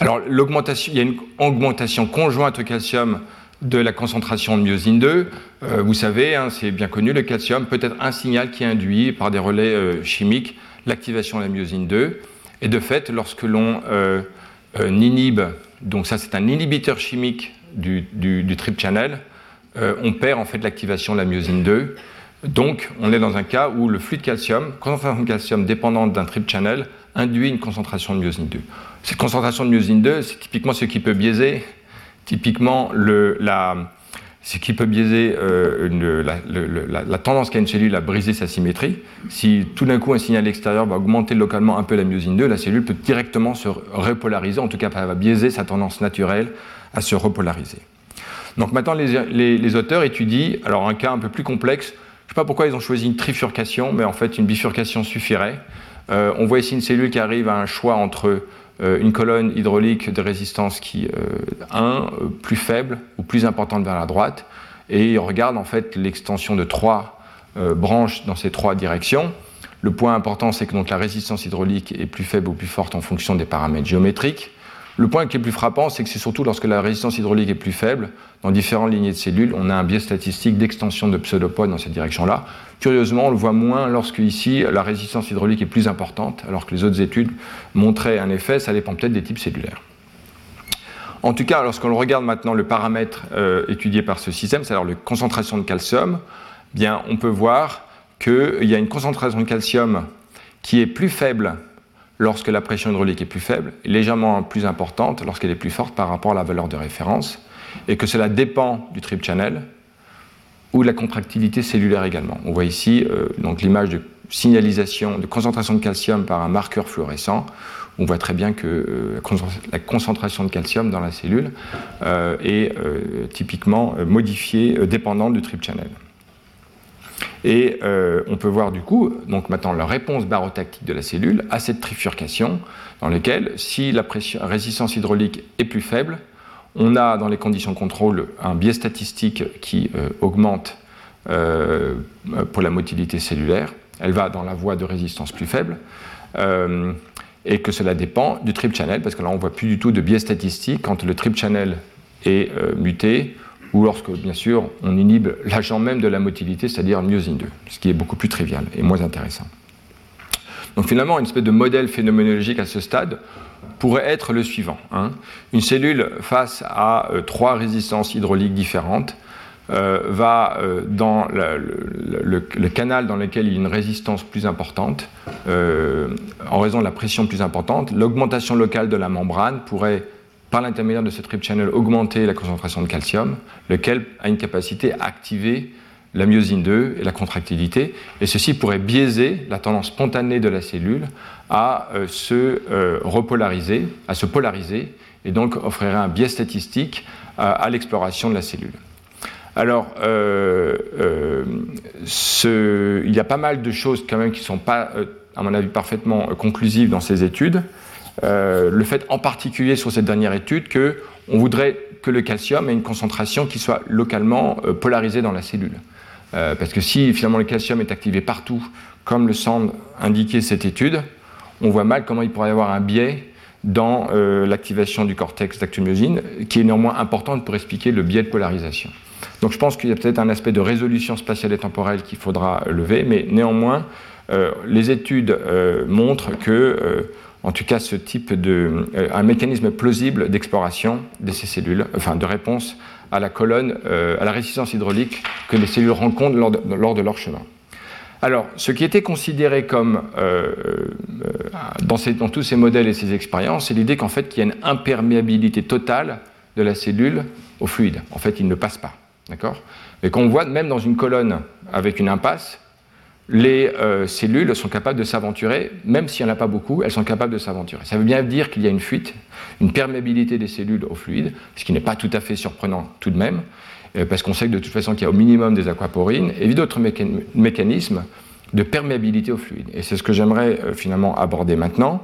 Alors, l'augmentation, il y a une augmentation conjointe au calcium de la concentration de myosine 2. Euh, vous savez, hein, c'est bien connu, le calcium peut être un signal qui induit par des relais euh, chimiques l'activation de la myosine 2. Et de fait, lorsque l'on euh, inhibe, donc ça c'est un inhibiteur chimique du, du, trip channel, on perd en fait l'activation de la myosine 2. Donc, on est dans un cas où le flux de calcium, concentration de calcium dépendante d'un trip channel, induit une concentration de myosine 2. Cette concentration de myosine 2, c'est typiquement ce qui peut biaiser typiquement le, la, ce qui peut biaiser euh, la, tendance qu'a une cellule à briser sa symétrie. Si tout d'un coup un signal extérieur va augmenter localement un peu la myosine 2, la cellule peut directement se repolariser, en tout cas elle va biaiser sa tendance naturelle à se repolariser. Donc maintenant les, auteurs étudient, alors un cas un peu plus complexe, je ne sais pas pourquoi ils ont choisi une trifurcation, mais en fait une bifurcation suffirait. Euh, on voit ici une cellule qui arrive à un choix entre une colonne hydraulique de résistance qui, euh, un, plus faible ou plus importante vers la droite, et on regarde en fait l'extension de trois branches dans ces trois directions. Le point important, c'est que donc, la résistance hydraulique est plus faible ou plus forte en fonction des paramètres géométriques. Le point qui est plus frappant, c'est que c'est surtout lorsque la résistance hydraulique est plus faible, dans différentes lignées de cellules, on a un biais statistique d'extension de pseudopodes dans cette direction-là. Curieusement, on le voit moins lorsque ici la résistance hydraulique est plus importante, alors que les autres études montraient un effet, ça dépend peut-être des types cellulaires. En tout cas, lorsqu'on regarde maintenant le paramètre euh, étudié par ce système, c'est-à-dire la concentration de calcium, bien, on peut voir qu'il y a une concentration de calcium qui est plus faible lorsque la pression hydraulique est plus faible, légèrement plus importante lorsqu'elle est plus forte par rapport à la valeur de référence, et que cela dépend du trip channel ou de la contractilité cellulaire également. On voit ici euh, l'image de signalisation de concentration de calcium par un marqueur fluorescent. On voit très bien que euh, la concentration de calcium dans la cellule euh, est typiquement modifiée dépendante du trip channel. Et euh, on peut voir du coup, donc maintenant, la réponse barotactique de la cellule à cette trifurcation, dans laquelle, si la résistance hydraulique est plus faible, on a dans les conditions contrôle un biais statistique qui euh, augmente euh, pour la motilité cellulaire. Elle va dans la voie de résistance plus faible. et que cela dépend du trip channel, parce que là on ne voit plus du tout de biais statistique quand le trip channel est muté ou lorsque, bien sûr, on inhibe l'agent même de la motilité, c'est-à-dire myosine 2, ce qui est beaucoup plus trivial et moins intéressant. Donc finalement, une espèce de modèle phénoménologique à ce stade pourrait être le suivant. Hein. Une cellule face à euh, trois résistances hydrauliques différentes euh, va euh, dans le, canal dans lequel il y a une résistance plus importante, en raison de la pression plus importante, l'augmentation locale de la membrane pourrait par l'intermédiaire de ce trip channel, augmenter la concentration de calcium, lequel a une capacité à activer la myosine 2 et la contractilité, et ceci pourrait biaiser la tendance spontanée de la cellule à euh, se euh, repolariser, à se polariser, et donc offrirait un biais statistique à, l'exploration de la cellule. Alors, euh, il y a pas mal de choses quand même qui ne sont pas, à mon avis, parfaitement conclusives dans ces études. Euh, le fait en particulier sur cette dernière étude qu'on voudrait que le calcium ait une concentration qui soit localement euh, polarisée dans la cellule. Euh, parce que si finalement le calcium est activé partout, comme le semble indiquer cette étude, on voit mal comment il pourrait y avoir un biais dans l'activation du cortex d'actomyosine, qui est néanmoins importante pour expliquer le biais de polarisation. Donc je pense qu'il y a peut-être un aspect de résolution spatiale et temporelle qu'il faudra lever, mais néanmoins, les études montrent que en tout cas ce type de euh, un mécanisme plausible d'exploration de ces cellules, enfin de réponse à la colonne, euh, à la résistance hydraulique que les cellules rencontrent lors de, leur chemin. Alors, ce qui était considéré comme euh, dans, tous ces modèles et ces expériences, c'est l'idée qu'en fait, qu'il y a une imperméabilité totale de la cellule au fluide. En fait, il ne passe pas, d'accord? Mais qu'on voit même dans une colonne avec une impasse, les euh, cellules sont capables de s'aventurer, même s'il n'y en a pas beaucoup, elles sont capables de s'aventurer. Ça veut bien dire qu'il y a une fuite, une perméabilité des cellules au fluide, ce qui n'est pas tout à fait surprenant tout de même, euh, parce qu'on sait que de toute façon qu'il y a au minimum des aquaporines, et d'autres mécanismes de perméabilité au fluide. Et c'est ce que j'aimerais euh, finalement aborder maintenant,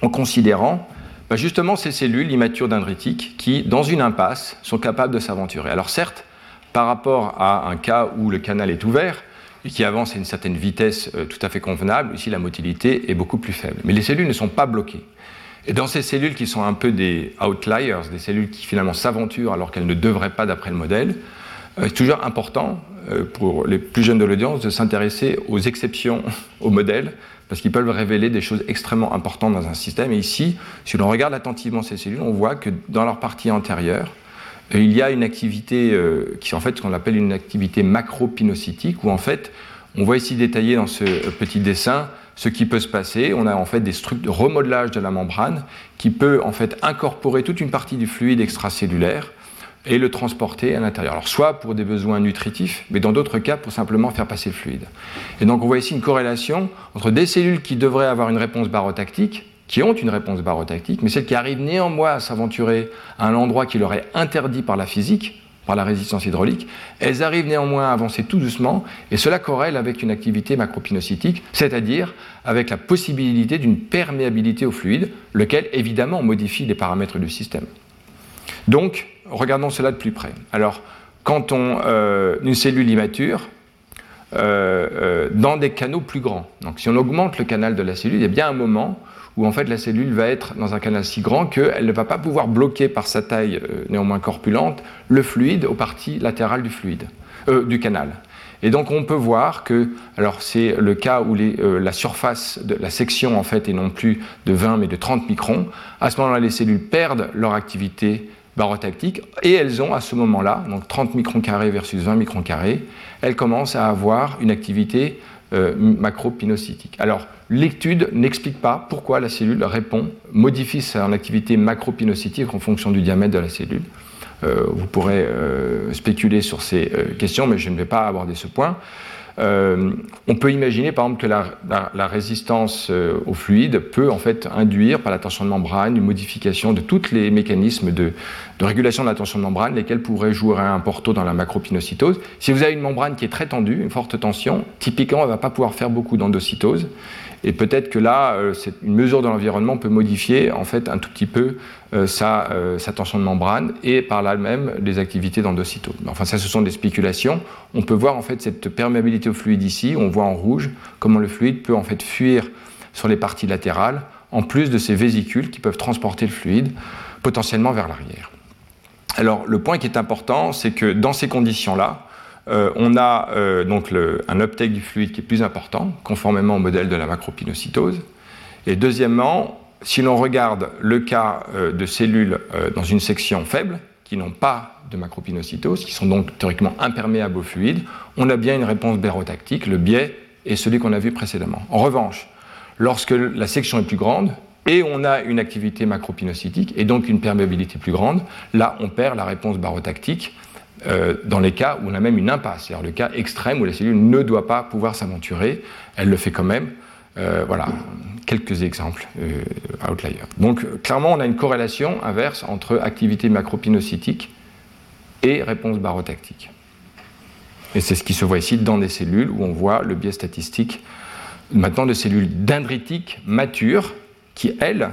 en considérant bah, Justement, ces cellules immatures dendritiques qui, dans une impasse, sont capables de s'aventurer. Alors certes, par rapport à un cas où le canal est ouvert qui avance à une certaine vitesse euh, tout à fait convenable, ici la motilité est beaucoup plus faible. Mais les cellules ne sont pas bloquées. Et dans ces cellules qui sont un peu des outliers, des cellules qui finalement s'aventurent alors qu'elles ne devraient pas d'après le modèle, euh, c'est toujours important euh, pour les plus jeunes de l'audience de s'intéresser aux exceptions <laughs> au modèle parce qu'ils peuvent révéler des choses extrêmement importantes dans un système. Et ici, si l'on regarde attentivement ces cellules, on voit que dans leur partie antérieure, il y a une activité qui est en fait ce qu'on appelle une activité macropinocytique, où en fait, on voit ici détaillé dans ce petit dessin ce qui peut se passer. On a en fait des structures de remodelage de la membrane qui peut en fait incorporer toute une partie du fluide extracellulaire et le transporter à l'intérieur. Alors soit pour des besoins nutritifs, mais dans d'autres cas pour simplement faire passer le fluide. Et donc on voit ici une corrélation entre des cellules qui devraient avoir une réponse barotactique, qui ont une réponse barotactique, mais celles qui arrivent néanmoins à s'aventurer à un endroit qui leur est interdit par la physique, par la résistance hydraulique, elles arrivent néanmoins à avancer tout doucement, et cela corrèle avec une activité macropinocytique, c'est-à-dire avec la possibilité d'une perméabilité au fluide, lequel évidemment modifie les paramètres du système. Donc, regardons cela de plus près. Alors, quand on, euh, une cellule immature, euh, euh, dans des canaux plus grands. Donc, si on augmente le canal de la cellule, il y a bien un moment où en fait la cellule va être dans un canal si grand qu'elle ne va pas pouvoir bloquer par sa taille euh, néanmoins corpulente le fluide aux parties latérales du fluide, euh, du canal. Et donc on peut voir que, alors c'est le cas où euh, la surface de la section en fait est non plus de 20 mais de 30 microns. À ce moment-là, les cellules perdent leur activité barotactique et elles ont à ce moment-là, donc 30 microns carrés versus 20 microns carrés, elles commencent à avoir une activité euh, macropinocytique. Alors, l'étude n'explique pas pourquoi la cellule répond, modifie son activité macropinocytique en fonction du diamètre de la cellule. Euh, vous pourrez euh, spéculer sur ces questions, mais je ne vais pas aborder ce point. Euh, on peut imaginer par exemple que la, résistance euh, au fluide peut en fait induire par la tension de membrane une modification de tous les mécanismes de, régulation de la tension de membrane, lesquels pourraient jouer un porto dans la macropinocytose. Si vous avez une membrane qui est très tendue, une forte tension, typiquement, elle ne va pas pouvoir faire beaucoup d'endocytose. Et peut-être que là, euh, une mesure de l'environnement peut modifier en fait un tout petit peu euh, euh, sa, tension de membrane et par là même les activités d'endocytose. Enfin, ça, ce sont des spéculations. On peut voir en fait cette perméabilité au fluide ici. On voit en rouge comment le fluide peut en fait fuir sur les parties latérales, en plus de ces vésicules qui peuvent transporter le fluide potentiellement vers l'arrière. Alors, le point qui est important, c'est que dans ces conditions-là, euh, on a euh, donc un uptake du fluide qui est plus important, conformément au modèle de la macropinocytose. Et deuxièmement, si l'on regarde le cas euh, de cellules dans une section faible, qui n'ont pas de macropinocytose, qui sont donc théoriquement imperméables au fluide, on a bien une réponse bérotactique. Le biais est celui qu'on a vu précédemment. En revanche, lorsque la section est plus grande, et on a une activité macropinocytique et donc une perméabilité plus grande, là on perd la réponse barotactique euh, dans les cas où on a même une impasse, c'est-à-dire le cas extrême où la cellule ne doit pas pouvoir s'aventurer, elle le fait quand même. Euh, voilà, quelques exemples euh, outliers. Donc clairement, on a une corrélation inverse entre activité macropinocytique et réponse barotactique. Et c'est ce qui se voit ici dans des cellules où on voit le biais statistique maintenant de cellules dendritiques matures qui, elles,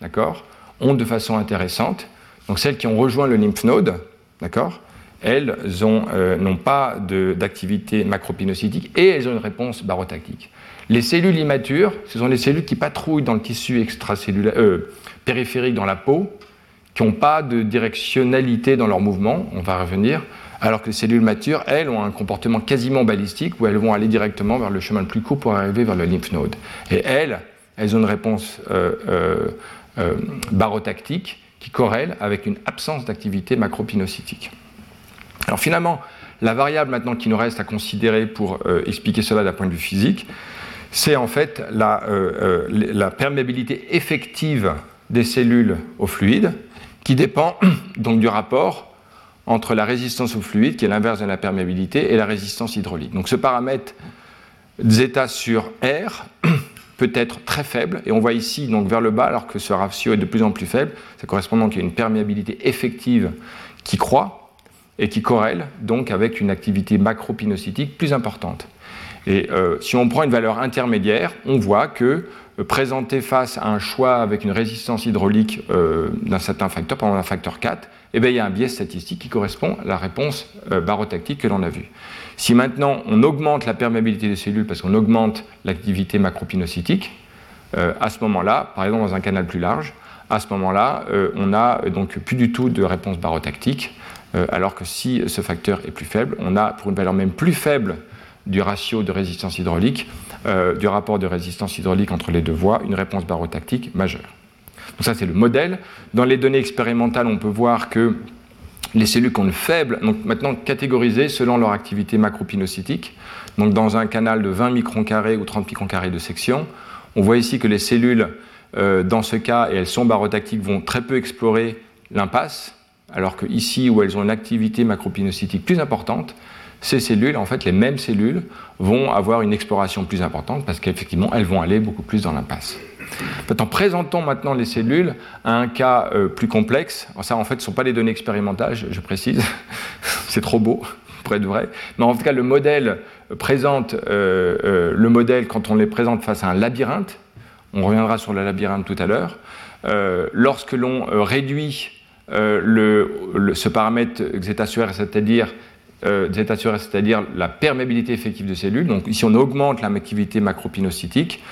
d'accord, ont de façon intéressante, donc celles qui ont rejoint le lymph node, d'accord, elles euh, n'ont pas d'activité macropinocytique et elles ont une réponse barotactique. Les cellules immatures, ce sont les cellules qui patrouillent dans le tissu extracellulaire, euh, périphérique dans la peau, qui n'ont pas de directionnalité dans leur mouvement, on va revenir, alors que les cellules matures, elles, ont un comportement quasiment balistique où elles vont aller directement vers le chemin le plus court pour arriver vers le lymph node. Et elles, elles ont une réponse euh, barotactique qui corrèle avec une absence d'activité macropinocytique. Alors finalement, la variable maintenant qui nous reste à considérer pour euh, expliquer cela d'un point de vue physique, c'est en fait la, euh, euh, perméabilité effective des cellules au fluide, qui dépend <clears throat> donc du rapport entre la résistance au fluide, qui est l'inverse de la perméabilité, et la résistance hydraulique. Donc ce paramètre zeta sur R <clears throat> peut être très faible, et on voit ici donc vers le bas, alors que ce ratio est de plus en plus faible, ça correspond donc à une perméabilité effective qui croît, et qui corrèle donc avec une activité macropinocytique plus importante. Et si on prend une valeur intermédiaire, on voit que présenté face à un choix avec une résistance hydraulique d'un certain facteur, exemple un facteur 4, eh bien, il y a un biais statistique qui correspond à la réponse barotactique que l'on a vue. Si maintenant on augmente la perméabilité des cellules parce qu'on augmente l'activité macropinocytique, à ce moment-là, par exemple dans un canal plus large, à ce moment-là, euh, on n'a donc plus du tout de réponse barotactique, euh, alors que si ce facteur est plus faible, on a pour une valeur même plus faible du ratio de résistance hydraulique, euh, du rapport de résistance hydraulique entre les deux voies, une réponse barotactique majeure. Donc ça c'est le modèle. Dans les données expérimentales, on peut voir que les cellules qui ont une faible, donc maintenant catégorisées selon leur activité macropinocytique, donc dans un canal de 20 microns carrés ou 30 microns carrés de section, on voit ici que les cellules euh, dans ce cas, et elles sont barotactiques, vont très peu explorer l'impasse, alors que ici, où elles ont une activité macropinocytique plus importante, ces cellules, en fait, les mêmes cellules, vont avoir une exploration plus importante parce qu'effectivement, elles vont aller beaucoup plus dans l'impasse. En présentant maintenant les cellules à un cas euh, plus complexe, ça en fait ne sont pas les données expérimentales, je, précise, <laughs> c'est trop beau pour être vrai, mais en tout cas le modèle présente euh, le modèle quand on les présente face à un labyrinthe, on reviendra sur le labyrinthe tout à l'heure, euh, lorsque l'on euh, euh, ce paramètre zeta c'est-à-dire c'est-à-dire la perméabilité effective de cellules. Donc ici, on augmente la activité macropinocytique,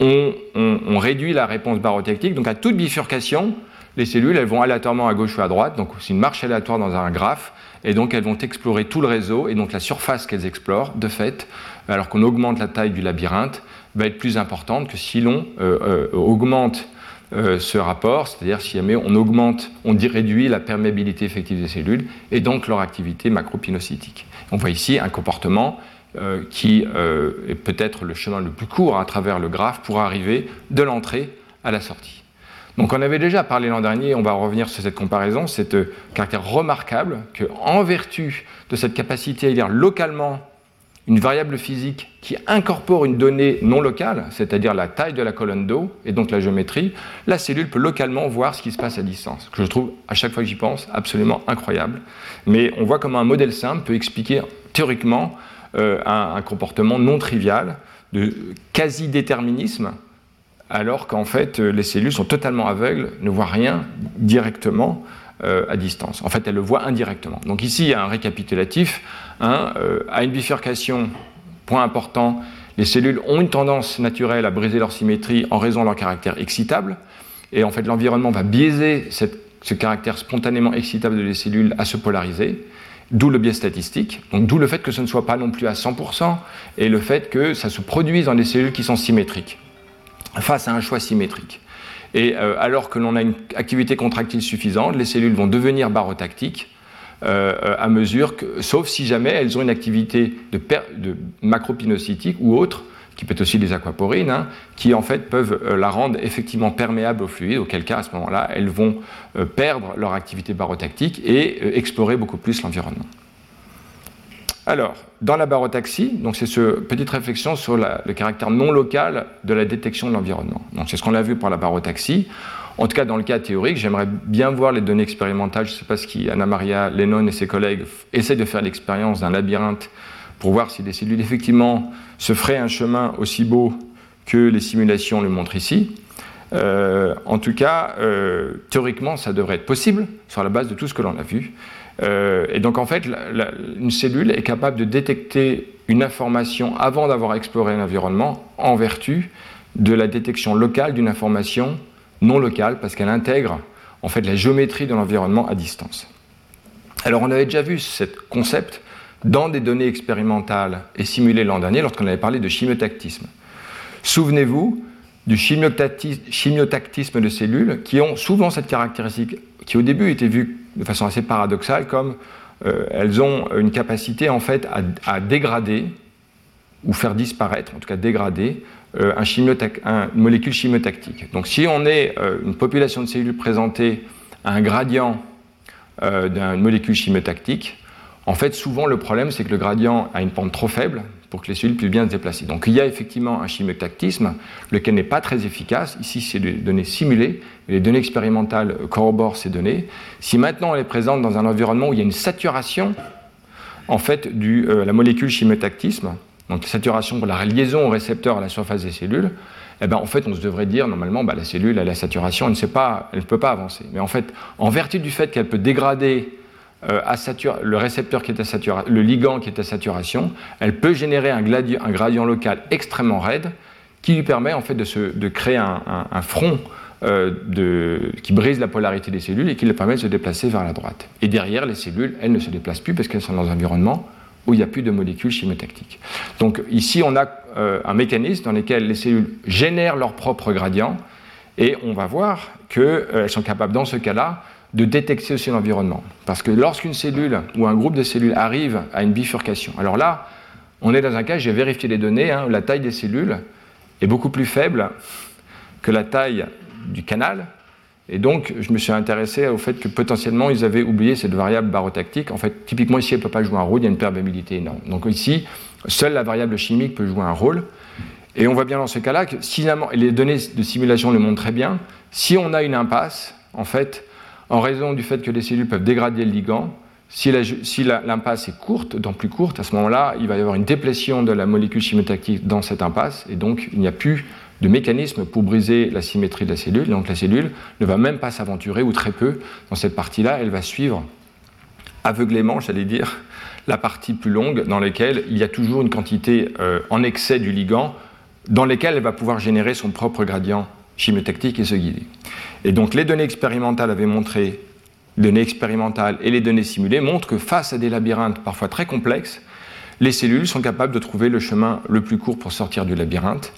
on, réduit la réponse barotactique. Donc à toute bifurcation, les cellules, elles vont aléatoirement à gauche ou à droite. Donc c'est une marche aléatoire dans un graphe. Et donc elles vont explorer tout le réseau. Et donc la surface qu'elles explorent, de fait, alors qu'on augmente la taille du labyrinthe, va être plus importante que si l'on euh, euh, augmente euh, ce rapport, c'est-à-dire si jamais on augmente, on réduit la perméabilité effective des cellules et donc leur activité macropinocytique. On voit ici un comportement qui est peut-être le chemin le plus court à travers le graphe pour arriver de l'entrée à la sortie. Donc on avait déjà parlé l'an dernier, on va revenir sur cette comparaison, c'est caractère remarquable qu'en vertu de cette capacité à lire localement une variable physique qui incorpore une donnée non locale, c'est-à-dire la taille de la colonne d'eau et donc la géométrie, la cellule peut localement voir ce qui se passe à distance. Que je trouve, à chaque fois que j'y pense, absolument incroyable. Mais on voit comment un modèle simple peut expliquer théoriquement euh, un, comportement non trivial de quasi-déterminisme, alors qu'en fait les cellules sont totalement aveugles, ne voient rien directement euh, à distance. En fait, elles le voient indirectement. Donc ici, il y a un récapitulatif Hein, euh, à une bifurcation, point important, les cellules ont une tendance naturelle à briser leur symétrie en raison de leur caractère excitable. Et en fait, l'environnement va biaiser ce caractère spontanément excitable des cellules à se polariser, d'où le biais statistique. Donc, d'où le fait que ce ne soit pas non plus à 100% et le fait que ça se produise dans des cellules qui sont symétriques, face à un choix symétrique. Et euh, alors que l'on a une activité contractile suffisante, les cellules vont devenir barotactiques à mesure que, sauf si jamais elles ont une activité de, macropinocytique ou autre, qui peut être aussi des aquaporines, hein, qui en fait peuvent euh, la rendre effectivement perméable au fluide, auquel cas à ce moment-là elles vont euh, perdre leur activité barotactique et explorer beaucoup plus l'environnement. Alors, dans la barotaxie, donc c'est cette petite réflexion sur le caractère non local de la détection de l'environnement. Donc c'est ce qu'on a vu pour la barotaxie. En tout cas, dans le cas théorique, j'aimerais bien voir les données expérimentales. Je ne sais pas ce qui, Anna Maria Lennon et ses collègues essayent de faire l'expérience d'un labyrinthe pour voir si des cellules effectivement se feraient un chemin aussi beau que les simulations le montrent ici. Euh, en tout cas, euh, théoriquement, ça devrait être possible sur la base de tout ce que l'on a vu. Euh, et donc, en fait, une cellule est capable de détecter une information avant d'avoir exploré l'environnement en vertu de la détection locale d'une information non locale parce qu'elle intègre en fait la géométrie de l'environnement à distance. Alors on avait déjà vu ce concept dans des données expérimentales et simulées l'an dernier lorsqu'on avait parlé de chimiotactisme. Souvenez-vous du chimiotactisme de cellules qui ont souvent cette caractéristique qui au début était vue de façon assez paradoxale comme euh, elles ont une capacité en fait à dégrader ou faire disparaître, en tout cas dégrader, un une molécule chimiotactique. Donc si on est euh, une population de cellules présentées à un gradient euh, d'une molécule chimiotactique, en fait souvent le problème c'est que le gradient a une pente trop faible pour que les cellules puissent bien se déplacer. Donc il y a effectivement un chimiotactisme, lequel n'est pas très efficace. Ici c'est des données simulées, les données expérimentales corroborent ces données. Si maintenant elle est présente dans un environnement où il y a une saturation en fait de la molécule chimiotactisme, donc saturation pour la liaison au récepteur à la surface des cellules, eh ben, en fait, on se devrait dire normalement, bah, la cellule, elle a la saturation, elle ne, sait pas, elle ne peut pas avancer. Mais en fait, en vertu du fait qu'elle peut dégrader euh, le récepteur qui est à saturation, le ligand qui est à saturation, elle peut générer un, gradient local extrêmement raide qui lui permet en fait de, créer un, front euh, qui brise la polarité des cellules et qui leur permet de se déplacer vers la droite. Et derrière, les cellules, elles ne se déplacent plus parce qu'elles sont dans un environnement où il n'y a plus de molécules chimiotactiques. Donc ici, on a euh, un mécanisme dans lequel les cellules génèrent leur propre gradient et on va voir qu'elles sont capables, dans ce cas-là, de détecter aussi l'environnement. Parce que lorsqu'une cellule ou un groupe de cellules arrive à une bifurcation, alors là, on est dans un cas, j'ai vérifié les données, hein, la taille des cellules est beaucoup plus faible que la taille du canal, et donc, je me suis intéressé au fait que potentiellement, ils avaient oublié cette variable barotactique. En fait, typiquement, ici, elle ne peut pas jouer un rôle, il y a une perméabilité énorme. Donc ici, seule la variable chimique peut jouer un rôle. Et on voit bien dans ce cas-là que, et les données de simulation le montrent très bien, si on a une impasse, en fait, en raison du fait que les cellules peuvent dégrader le ligand, si l'impasse est courte, dans plus courte, à ce moment-là, il va y avoir une déplétion de la molécule chimiotactique dans cette impasse, et donc il n'y a plus de mécanismes pour briser la symétrie de la cellule. Donc la cellule ne va même pas s'aventurer, ou très peu, dans cette partie-là. Elle va suivre aveuglément, j'allais dire, la partie plus longue dans laquelle il y a toujours une quantité euh, en excès du ligand, dans lesquelles elle va pouvoir générer son propre gradient chimiotactique et se guider. Et donc les données expérimentales avaient montré, les données expérimentales et les données simulées montrent que face à des labyrinthes parfois très complexes, les cellules sont capables de trouver le chemin le plus court pour sortir du labyrinthe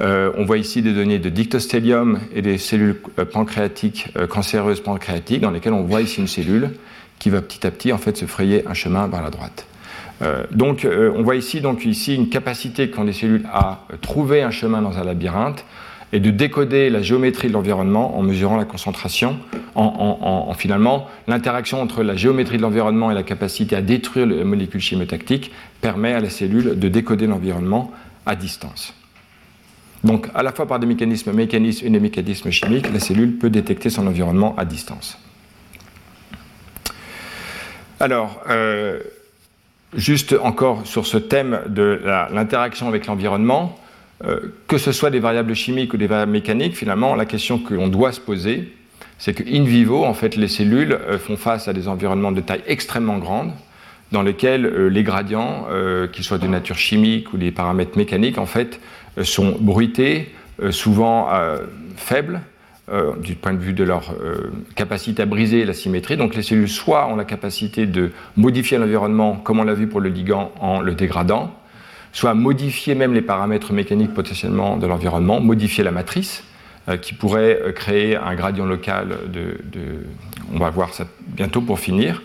euh, on voit ici des données de dictostelium et des cellules euh, pancréatiques, euh, cancéreuses pancréatiques, dans lesquelles on voit ici une cellule qui va petit à petit en fait se frayer un chemin vers la droite. donc on voit ici donc ici une capacité qu'ont les cellules à trouver un chemin dans un labyrinthe et de décoder la géométrie de l'environnement en mesurant la concentration, en, finalement l'interaction entre la géométrie de l'environnement et la capacité à détruire les molécules chimiotactiques permet à la cellule de décoder l'environnement à distance. Donc, à la fois par des mécanismes mécanismes et des mécanismes chimiques, la cellule peut détecter son environnement à distance. Alors, euh, juste encore sur ce thème de l'interaction avec l'environnement, euh, que ce soit des variables chimiques ou des variables mécaniques, finalement, la question que l'on doit se poser, c'est qu'in vivo, en fait, les cellules euh, font face à des environnements de taille extrêmement grande, dans lesquels les gradients, qu'ils soient de nature chimique ou des paramètres mécaniques, en fait, sont bruités, euh, souvent euh, faibles, du point de vue de leur capacité à briser la symétrie. Donc les cellules soit ont la capacité de modifier l'environnement, comme on l'a vu pour le ligand, en le dégradant, soit modifier même les paramètres mécaniques potentiellement de l'environnement, modifier la matrice, qui pourrait créer un gradient local On va voir ça bientôt pour finir.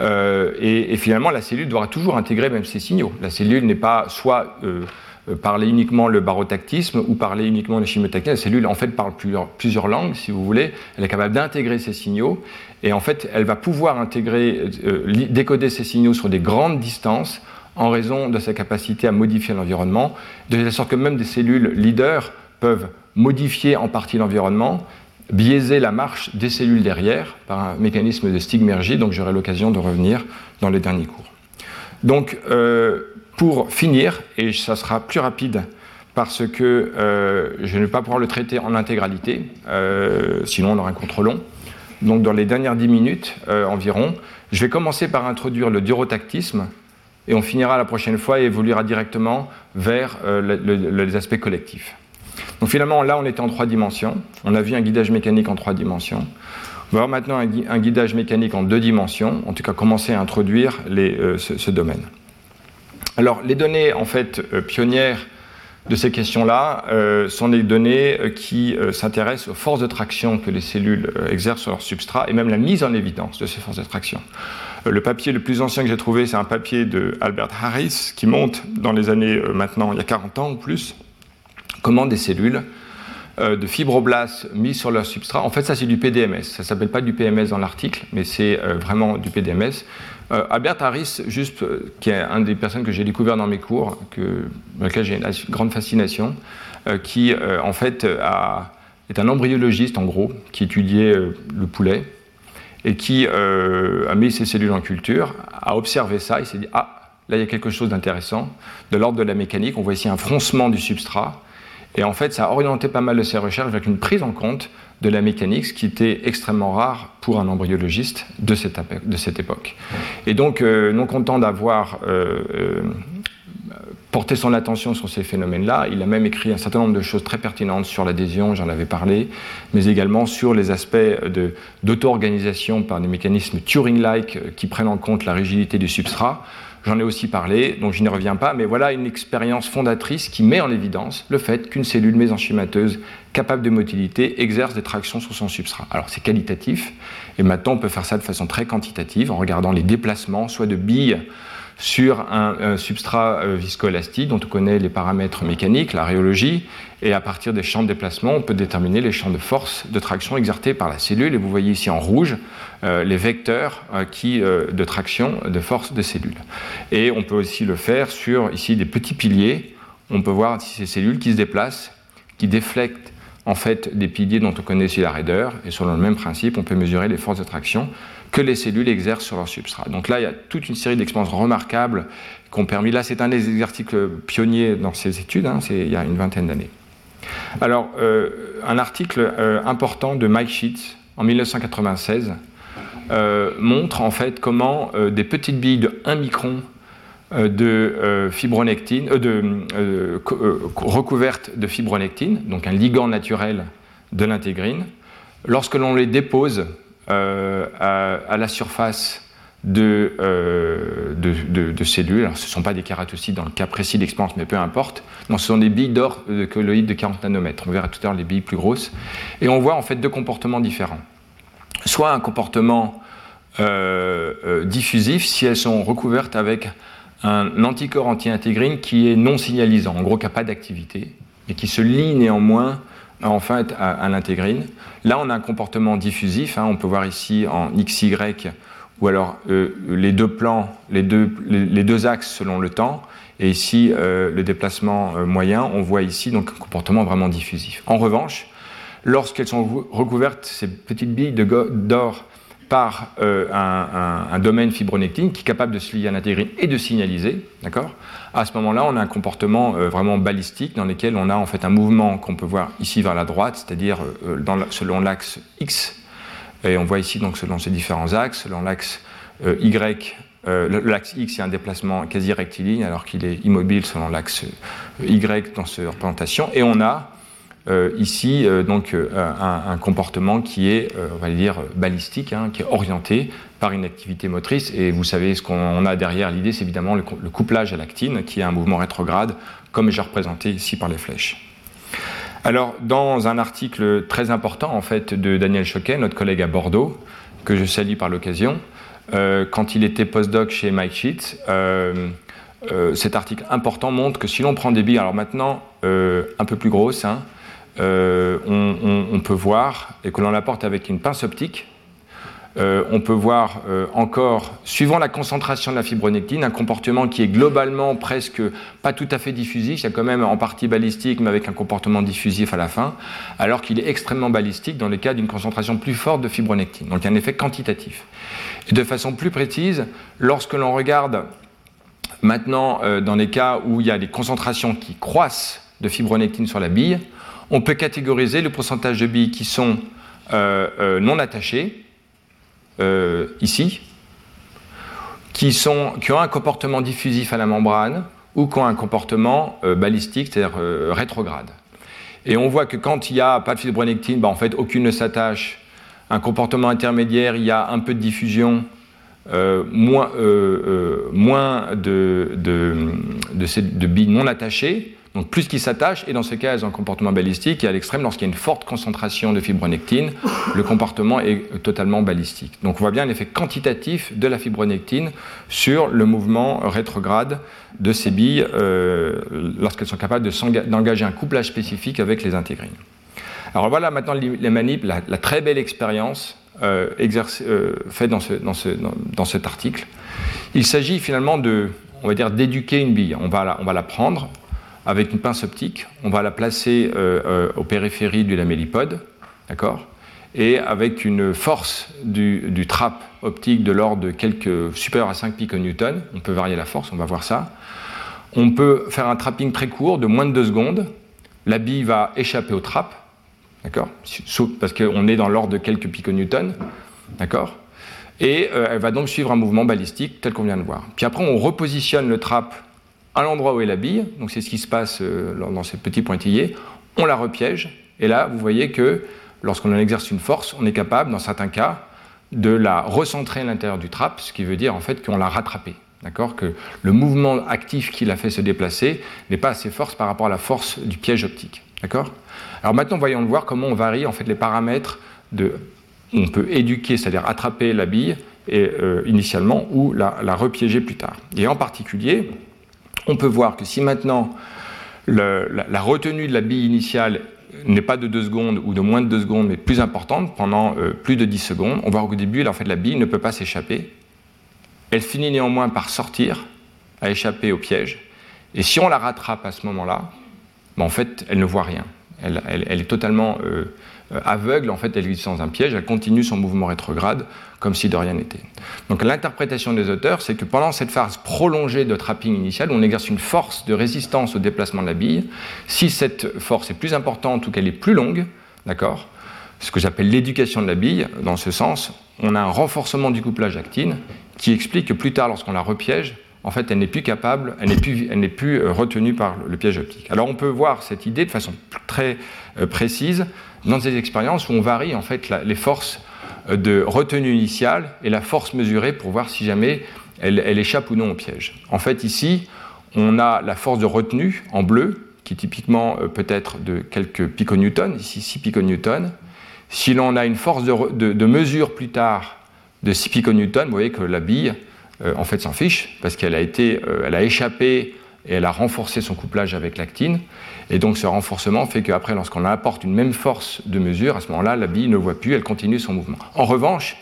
et, et, finalement, la cellule devra toujours intégrer même ces signaux. La cellule n'est pas soit euh, parler uniquement le barotactisme ou parler uniquement le chimiotactisme. La cellule, en fait, parle plusieurs, langues, si vous voulez. Elle est capable d'intégrer ces signaux. Et en fait, elle va pouvoir intégrer, euh, décoder ces signaux sur des grandes distances en raison de sa capacité à modifier l'environnement, de la sorte que même des cellules leaders peuvent modifier en partie l'environnement, biaiser la marche des cellules derrière par un mécanisme de stigmergie, donc j'aurai l'occasion de revenir dans les derniers cours. Donc, euh, pour finir, et ça sera plus rapide parce que euh, je ne vais pas pouvoir le traiter en intégralité, euh, sinon on aura un cours long. Donc dans les dernières 10 minutes euh, environ, je vais commencer par introduire le durotactisme et on finira la prochaine fois et évoluera directement vers les aspects collectifs. Donc finalement là on était en trois dimensions, on a vu un guidage mécanique en trois dimensions. On va voir maintenant un, guidage mécanique en deux dimensions, en tout cas commencer à introduire ce domaine. Alors, les données en fait euh, pionnières de ces questions-là euh, sont des données euh, qui s'intéressent aux forces de traction que les cellules exercent sur leur substrat et même la mise en évidence de ces forces de traction. le papier le plus ancien que j'ai trouvé, c'est un papier de Albert Harris qui montre dans les années maintenant, il y a 40 ans ou plus, comment des cellules de fibroblastes mis sur leur substrat. En fait, ça c'est du PDMS. Ça s'appelle pas du PMS dans l'article, mais c'est vraiment du PDMS. Euh, Albert Harris, juste, euh, qui est une des personnes que j'ai découvert dans mes cours, que, dans lequel j'ai une grande fascination, euh, qui en fait est un embryologiste en gros, qui étudiait le poulet et qui a mis ses cellules en culture, a observé ça, il s'est dit ah là il y a quelque chose d'intéressant, de l'ordre de la mécanique. On voit ici un froncement du substrat. Et en fait, ça a orienté pas mal de ses recherches avec une prise en compte de la mécanique, ce qui était extrêmement rare pour un embryologiste de cette, de cette époque. Et donc, euh, non content d'avoir euh, euh, porté son attention sur ces phénomènes-là, il a même écrit un certain nombre de choses très pertinentes sur l'adhésion, j'en avais parlé, mais également sur les aspects d'auto-organisation par des mécanismes Turing-like qui prennent en compte la rigidité du substrat. J'en ai aussi parlé, donc je n'y reviens pas, mais voilà une expérience fondatrice qui met en évidence le fait qu'une cellule mésenchymateuse capable de motilité exerce des tractions sur son substrat. Alors c'est qualitatif, et maintenant on peut faire ça de façon très quantitative en regardant les déplacements, soit de billes sur un, substrat euh, viscoélastique dont on connaît les paramètres mécaniques, la rhéologie, et à partir des champs de déplacement, on peut déterminer les champs de force de traction exertés par la cellule. Et vous voyez ici en rouge euh, les vecteurs euh, qui, de traction de force de cellules. Et on peut aussi le faire sur ici des petits piliers. On peut voir ici ces cellules qui se déplacent, qui déflectent en fait des piliers dont on connaît ici la raideur. Et selon le même principe, on peut mesurer les forces de traction que les cellules exercent sur leur substrat. Donc là, il y a toute une série d'expériences remarquables qui ont permis, là c'est un des articles pionniers dans ces études, hein, c'est il y a une vingtaine d'années. Alors, euh, un article euh, important de Mike Sheets en 1996 euh, montre en fait comment des petites billes de 1 micron de fibronectine, de, recouvertes de fibronectine, donc un ligand naturel de l'intégrine, lorsque l'on les dépose euh, à, la surface euh, de, de, cellules. Ce ne sont pas des kératocytes dans le cas précis d'expérience, mais peu importe. ce sont des billes d'or de colloïdes de 40 nanomètres. On verra tout à l'heure les billes plus grosses. Et on voit en fait deux comportements différents. Soit un comportement euh, diffusif si elles sont recouvertes avec un anticorps anti-intégrine qui est non signalisant, en gros qui n'a pas d'activité, mais qui se lie néanmoins en fait à, l'intégrine. Là, on a un comportement diffusif. Hein. on peut voir ici en XY ou alors euh, les deux plans, les deux, les, deux, axes selon le temps. Et ici, euh, le déplacement euh, moyen, on voit ici donc un comportement vraiment diffusif. En revanche, lorsqu'elles sont recouvertes, ces petites billes d'or par un, domaine fibronectine qui est capable de se lier à l'intégrine et de signaliser, d'accord? À ce moment-là, on a un comportement euh, vraiment balistique dans lequel on a en fait un mouvement qu'on peut voir ici vers la droite, c'est-à-dire euh, selon l'axe X, et on voit ici donc selon ces différents axes, selon l'axe Y, l'axe X, a un déplacement quasi rectiligne alors qu'il est immobile selon l'axe Y dans cette représentation, et on a euh, ici euh, donc euh, un, comportement qui est, on va dire, balistique, hein, qui est orienté par une activité motrice. Et vous savez, ce qu'on a derrière l'idée, c'est évidemment le, couplage à l'actine, qui est un mouvement rétrograde, comme j'ai représenté ici par les flèches. Alors, dans un article très important, en fait, de Daniel Choquet, notre collègue à Bordeaux, que je salue par l'occasion, quand il était postdoc chez Mike Sheets, cet article important montre que si l'on prend des billes, alors maintenant un peu plus grosses, hein, euh, on, peut voir, et que l'on apporte avec une pince optique, euh, on peut voir euh, encore, suivant la concentration de la fibronectine, un comportement qui est globalement presque pas tout à fait diffusif, il a quand même en partie balistique, mais avec un comportement diffusif à la fin, alors qu'il est extrêmement balistique dans le cas d'une concentration plus forte de fibronectine. Donc il y a un effet quantitatif. De façon plus précise, lorsque l'on regarde maintenant dans les cas où il y a des concentrations qui croissent de fibronectine sur la bille, on peut catégoriser le pourcentage de billes qui sont euh, euh, non attachées, euh, ici, qui, sont, qui, ont un comportement diffusif à la membrane ou qui ont un comportement balistique, c'est-à-dire rétrograde. Et on voit que quand il n'y a pas de fibronectine, ben, en fait, aucune ne s'attache. Un comportement intermédiaire, il y a un peu de diffusion, moins, moins de, de billes non attachées, donc plus qui s'attachent, et dans ce cas, elles ont un comportement balistique, et à l'extrême, lorsqu'il y a une forte concentration de fibronectine, le comportement est totalement balistique. Donc on voit bien l'effet quantitatif de la fibronectine sur le mouvement rétrograde de ces billes euh, lorsqu'elles sont capables d'engager un couplage spécifique avec les intégrines. Alors voilà maintenant les manip, la, très belle expérience euh, euh, faite dans, cet article. Il s'agit finalement de, on va dire, d'éduquer une bille. On va la prendre, avec une pince optique, on va la placer euh, euh, aux périphéries du lamellipode, d'accord? Et avec une force du, trap optique de l'ordre de quelques supérieur à 5 piconewtons. On peut varier la force, on va voir ça. On peut faire un trapping très court de moins de 2 secondes. La bille va échapper au trap, d'accord? Parce qu'on est dans l'ordre de quelques piconewtons, d'accord? Et euh, elle va donc suivre un mouvement balistique tel qu'on vient de voir. Puis après, on repositionne le trap à l'endroit où est la bille, donc c'est ce qui se passe euh, dans ces petits pointillés. On la repiège, et là, vous voyez que lorsqu'on en exerce une force, on est capable, dans certains cas, de la recentrer à l'intérieur du trap, ce qui veut dire en fait qu'on l'a rattrapée. D'accord? Que le mouvement actif qui l'a fait se déplacer n'est pas assez fort par rapport à la force du piège optique. D'accord? Alors maintenant, voyons voir comment on varie en fait les paramètres de. On peut éduquer, c'est-à-dire attraper la bille et, euh, initialement ou la, la, repiéger plus tard. Et en particulier, on peut voir que si maintenant la, retenue de la bille initiale n'est pas de 2 secondes ou de moins de 2 secondes, mais plus importante, pendant euh, plus de 10 secondes, on voit qu'au début, en fait, la bille ne peut pas s'échapper. Elle finit néanmoins par sortir, à échapper au piège. Et si on la rattrape à ce moment-là, ben en fait, elle ne voit rien. Elle est totalement euh, aveugle, en fait, elle vit dans un piège, elle continue son mouvement rétrograde comme si de rien n'était. Donc l'interprétation des auteurs, c'est que pendant cette phase prolongée de trapping initial, on exerce une force de résistance au déplacement de la bille. Si cette force est plus importante ou qu'elle est plus longue, d'accord, ce que j'appelle l'éducation de la bille, dans ce sens, on a un renforcement du couplage actine qui explique que plus tard, lorsqu'on la repiège, en fait, elle n'est plus capable, elle n'est plus, elle n'est plus euh, retenue par le piège optique. Alors, on peut voir cette idée de façon très euh, précise dans des expériences où on varie en fait les forces euh, de retenue initiale et la force mesurée pour voir si jamais elle, échappe ou non au piège. En fait, ici, on a la force de retenue en bleu, qui typiquement peut être de quelques piconewtons, ici 6 piconewtons. Si l'on a une force de, mesure plus tard de 6 piconewtons, vous voyez que la bille euh, en fait s'en fiche parce qu'elle a été, euh, elle a échappé et elle a renforcé son couplage avec l'actine. Et donc ce renforcement fait qu'après, lorsqu'on apporte une même force de mesure, à ce moment-là, la bille ne voit plus, elle continue son mouvement. En revanche,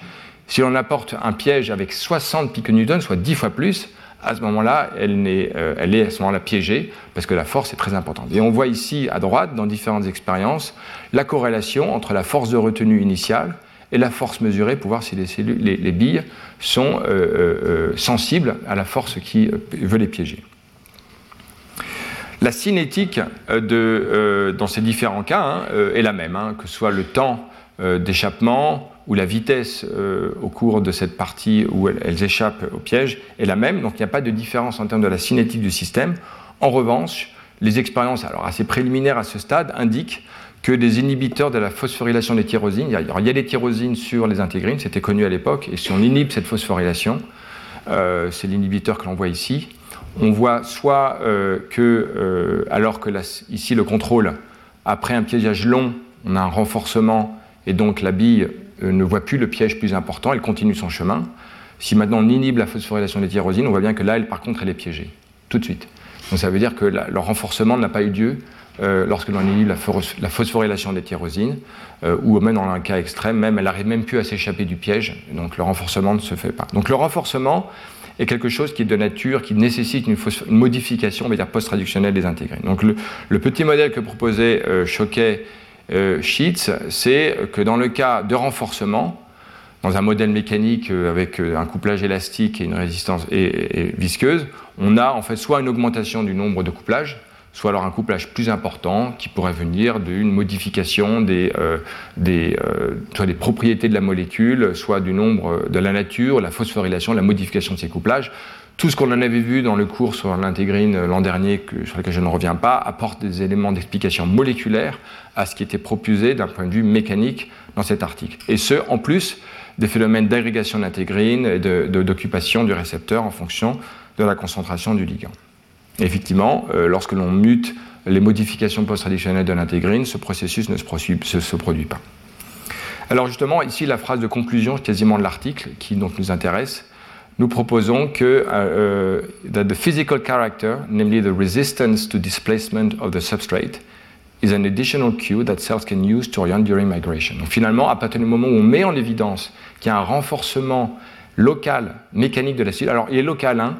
si l'on apporte un piège avec 60 piconewtons, soit 10 fois plus, à ce moment-là, euh, elle est à ce moment-là piégée parce que la force est très importante. Et on voit ici à droite, dans différentes expériences, la corrélation entre la force de retenue initiale et la force mesurée pour voir si les, cellules, les, les billes sont euh, euh, sensibles à la force qui veut les piéger. La cinétique de, euh, dans ces différents cas hein, est la même, hein, que ce soit le temps d'échappement ou la vitesse au cours de cette partie où elles, échappent au piège est la même, donc il n'y a pas de différence en termes de la cinétique du système. En revanche, les expériences, alors assez préliminaires à ce stade, indiquent que des inhibiteurs de la phosphorylation des tyrosines. Il y a, des tyrosines sur les intégrines, c'était connu à l'époque, et si on inhibe cette phosphorylation, euh, c'est l'inhibiteur que l'on voit ici, on voit soit euh, que, euh, alors que ici le contrôle, après un piégeage long, on a un renforcement, et donc la bille ne voit plus le piège plus important, elle continue son chemin. Si maintenant on inhibe la phosphorylation des tyrosines, on voit bien que là, elle, par contre, elle est piégée, tout de suite. Donc ça veut dire que le renforcement n'a pas eu lieu euh, lorsque l'on inhibe la, la, phosphorylation des tyrosines, euh, ou même dans un cas extrême, même elle n'arrive même plus à s'échapper du piège, donc le renforcement ne se fait pas. Donc le renforcement est quelque chose qui est de nature, qui nécessite une, modification, post-traductionnelle des intégrines. Donc le, petit modèle que proposait euh, Choquet euh, c'est que dans le cas de renforcement, dans un modèle mécanique euh, avec un couplage élastique et une résistance visqueuse, on a en fait soit une augmentation du nombre de couplages, soit alors un couplage plus important qui pourrait venir d'une modification des, euh, euh, soit des propriétés de la molécule, soit du nombre de la nature, la phosphorylation, la modification de ces couplages. Tout ce qu'on en avait vu dans le cours sur l'intégrine l'an dernier, que, sur lequel je ne reviens pas, apporte des éléments d'explication moléculaire à ce qui était proposé d'un point de vue mécanique dans cet article. Et ce, en plus des phénomènes d'agrégation d'intégrine et d'occupation du récepteur en fonction de la concentration du ligand. Effectivement, euh, lorsque l'on mute les modifications post-traditionnelles de l'intégrine, ce processus ne se, produit, pas. Alors justement, ici la phrase de conclusion quasiment de l'article qui donc nous intéresse, nous proposons que uh, uh, that the physical character, namely the resistance to displacement of the substrate, is an additional cue that cells can use to orient during migration. Donc finalement, à partir du moment où on met en évidence qu'il y a un renforcement local mécanique de la cellule. Alors, il est local. Hein.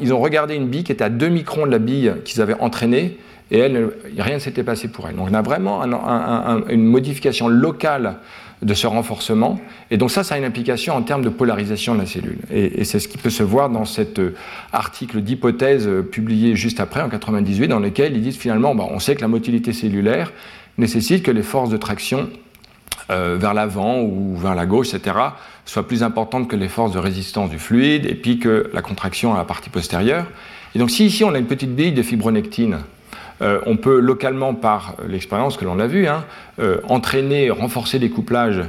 Ils ont regardé une bille qui était à 2 microns de la bille qu'ils avaient entraînée et elle, rien ne s'était passé pour elle. Donc, on a vraiment un, un, un, une modification locale de ce renforcement. Et donc ça, ça a une implication en termes de polarisation de la cellule. Et, c'est ce qui peut se voir dans cet euh, article d'hypothèse euh, publié juste après, en 98, dans lequel ils disent finalement, bah, on sait que la motilité cellulaire nécessite que les forces de traction euh, vers l'avant ou vers la gauche, etc., soient plus importantes que les forces de résistance du fluide, et puis que la contraction à la partie postérieure. Et donc si ici on a une petite bille de fibronectine, euh, on peut localement, par l'expérience que l'on a vue, hein, euh, entraîner, renforcer les couplages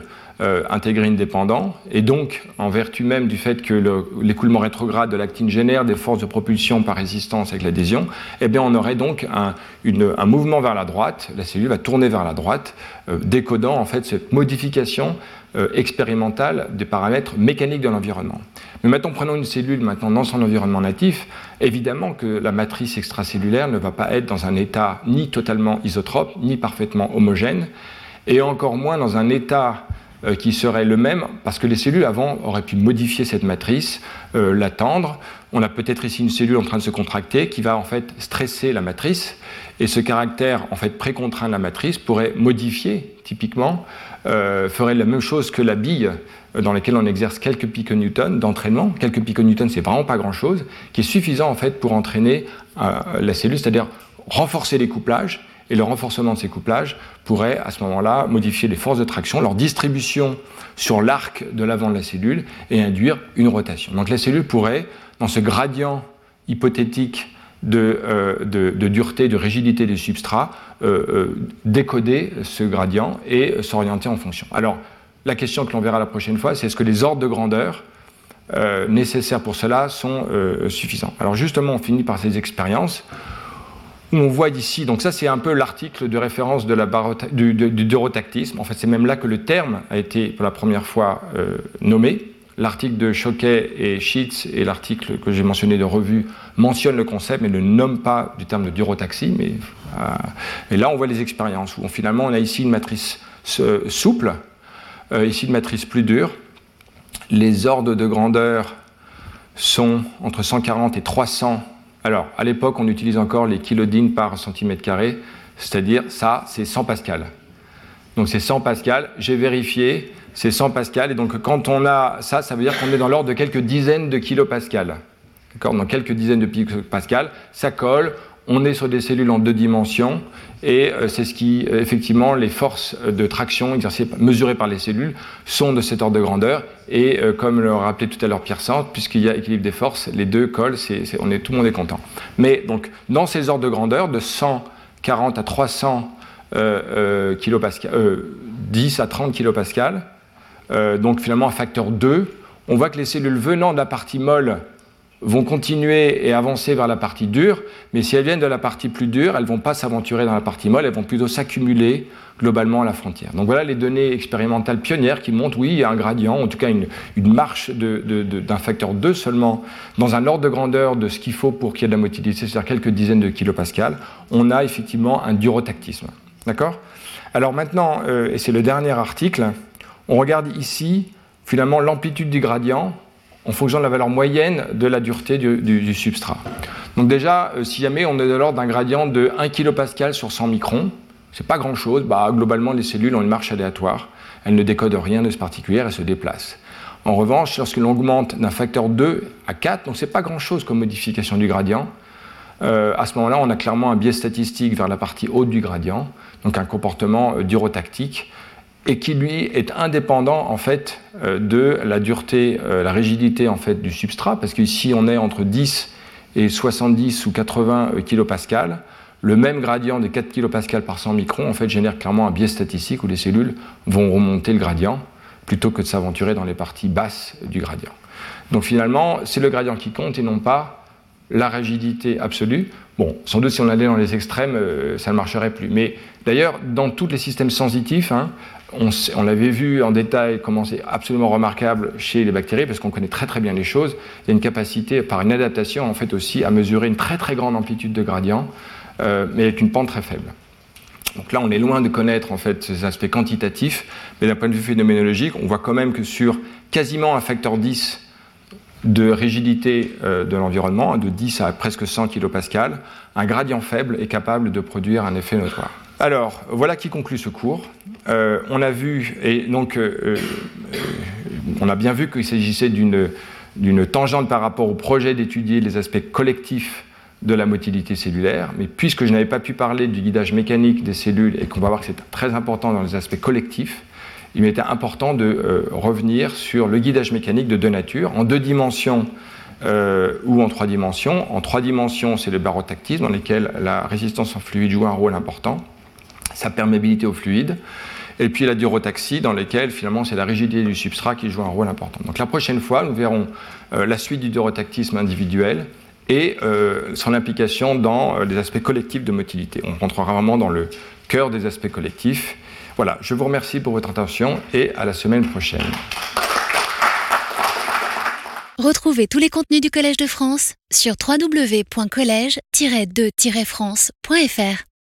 euh, intégrines dépendants, et donc, en vertu même du fait que l'écoulement rétrograde de l'actine génère des forces de propulsion par résistance avec l'adhésion, eh bien, on aurait donc un, mouvement vers la droite, la cellule va tourner vers la droite, décodant en fait cette modification expérimentale des paramètres mécaniques de l'environnement. Mais maintenant, prenons une cellule maintenant dans son environnement natif. Évidemment que la matrice extracellulaire ne va pas être dans un état ni totalement isotrope, ni parfaitement homogène, et encore moins dans un état euh, qui serait le même, parce que les cellules avant auraient pu modifier cette matrice, euh, l'attendre. On a peut-être ici une cellule en train de se contracter qui va en fait stresser la matrice, et ce caractère en fait précontraint de la matrice pourrait modifier typiquement, euh, ferait la même chose que la bille dans lesquels on exerce quelques piconewtons d'entraînement. Quelques piconewtons, c'est vraiment pas grand-chose, qui est suffisant en fait pour entraîner euh, la cellule, c'est-à-dire renforcer les couplages. Et le renforcement de ces couplages pourrait à ce moment-là modifier les forces de traction, leur distribution sur l'arc de l'avant de la cellule et induire une rotation. Donc la cellule pourrait, dans ce gradient hypothétique de, euh, dureté, de rigidité des substrats, euh, décoder ce gradient et s'orienter en fonction. Alors, la question que l'on verra la prochaine fois, c'est est-ce que les ordres de grandeur euh, nécessaires pour cela sont euh, suffisants? Alors justement, on finit par ces expériences on voit ici, donc ça c'est un peu l'article de référence du, durotactisme, en fait c'est même là que le terme a été pour la première fois euh, nommé. L'article de Choquet et Sheets et l'article que j'ai mentionné de revue mentionnent le concept mais ne nomment pas du terme de durotaxie. Mais, et là on voit les expériences où finalement on a ici une matrice souple euh, ici, une matrice plus dure. Les ordres de grandeur sont entre 140 et 300. Alors, à l'époque, on utilise encore les kilodines par centimètre carré, c'est-à-dire ça, c'est 100 pascal. Donc c'est 100 pascal. J'ai vérifié, c'est 100 pascal. Et donc quand on a ça, ça veut dire qu'on est dans l'ordre de quelques dizaines de kilopascal. D'accord? Dans quelques dizaines de kilopascal, ça colle on est sur des cellules en deux dimensions et euh, c'est ce qui, euh, effectivement, les forces de traction exercées, mesurées par les cellules sont de cet ordre de grandeur. Et euh, comme le rappelait tout à l'heure Pierre Sante, puisqu'il y a équilibre des forces, les deux collent, on est, tout le monde est content. Mais donc, dans ces ordres de grandeur, de 140 à 300 kilopascal, 10 à 30 kilopascal, donc finalement un facteur 2, on voit que les cellules venant de la partie molle vont continuer et avancer vers la partie dure, mais si elles viennent de la partie plus dure, elles ne vont pas s'aventurer dans la partie molle, elles vont plutôt s'accumuler globalement à la frontière. Donc voilà les données expérimentales pionnières qui montrent, oui, il y a un gradient, en tout cas une, marche d'un facteur 2 seulement, dans un ordre de grandeur de ce qu'il faut pour qu'il y ait de la motilité, c'est-à-dire quelques dizaines de kilopascales, on a effectivement un durotactisme. D'accord? Alors maintenant, euh, et c'est le dernier article, on regarde ici finalement l'amplitude du gradient en fonction de la valeur moyenne de la dureté du, substrat. Donc déjà, euh, si jamais on est de l'ordre d'un gradient de 1 kPa sur 100 microns, c'est pas grand-chose, bah, globalement les cellules ont une marche aléatoire, elles ne décodent rien de ce particulier, elles se déplacent. En revanche, lorsqu'on augmente d'un facteur 2 à 4, donc c'est pas grand-chose comme modification du gradient, euh, à ce moment-là, on a clairement un biais statistique vers la partie haute du gradient, donc un comportement euh, durotactique et qui lui est indépendant en fait euh, de la dureté, euh, la rigidité en fait du substrat, parce qu'ici on est entre 10 et 70 ou 80 euh, kPa, le même gradient de 4 kPa par 100 microns en fait génère clairement un biais statistique où les cellules vont remonter le gradient plutôt que de s'aventurer dans les parties basses du gradient. Donc finalement, c'est le gradient qui compte et non pas la rigidité absolue. Bon, sans doute si on allait dans les extrêmes, ça ne marcherait plus. Mais d'ailleurs, dans tous les systèmes sensitifs, hein, on, l'avait vu en détail comment c'est absolument remarquable chez les bactéries parce qu'on connaît très très bien les choses. Il y a une capacité, par une adaptation en fait aussi, à mesurer une très très grande amplitude de gradient, euh, mais avec une pente très faible. Donc là, on est loin de connaître en fait ces aspects quantitatifs, mais d'un point de vue phénoménologique, on voit quand même que sur quasiment un facteur 10 de rigidité euh, de l'environnement, de 10 à presque 100 kPa, un gradient faible est capable de produire un effet notoire. Alors, voilà qui conclut ce cours. On a vu, et donc on a bien vu qu'il s'agissait d'une tangente par rapport au projet d'étudier les aspects collectifs de la motilité cellulaire, mais puisque je n'avais pas pu parler du guidage mécanique des cellules et qu'on va voir que c'est très important dans les aspects collectifs, il m'était important de euh, revenir sur le guidage mécanique de deux natures, en deux dimensions euh, ou en trois dimensions. En trois dimensions, c'est le barotactisme, dans lequel la résistance en fluide joue un rôle important, sa perméabilité au fluide, et puis la durotaxie, dans laquelle finalement c'est la rigidité du substrat qui joue un rôle important. Donc la prochaine fois, nous verrons euh, la suite du durotactisme individuel et son implication dans les aspects collectifs de motilité. On rentrera vraiment dans le cœur des aspects collectifs voilà, je vous remercie pour votre attention et à la semaine prochaine. Retrouvez tous les contenus du Collège de France sur www.colège-2-france.fr.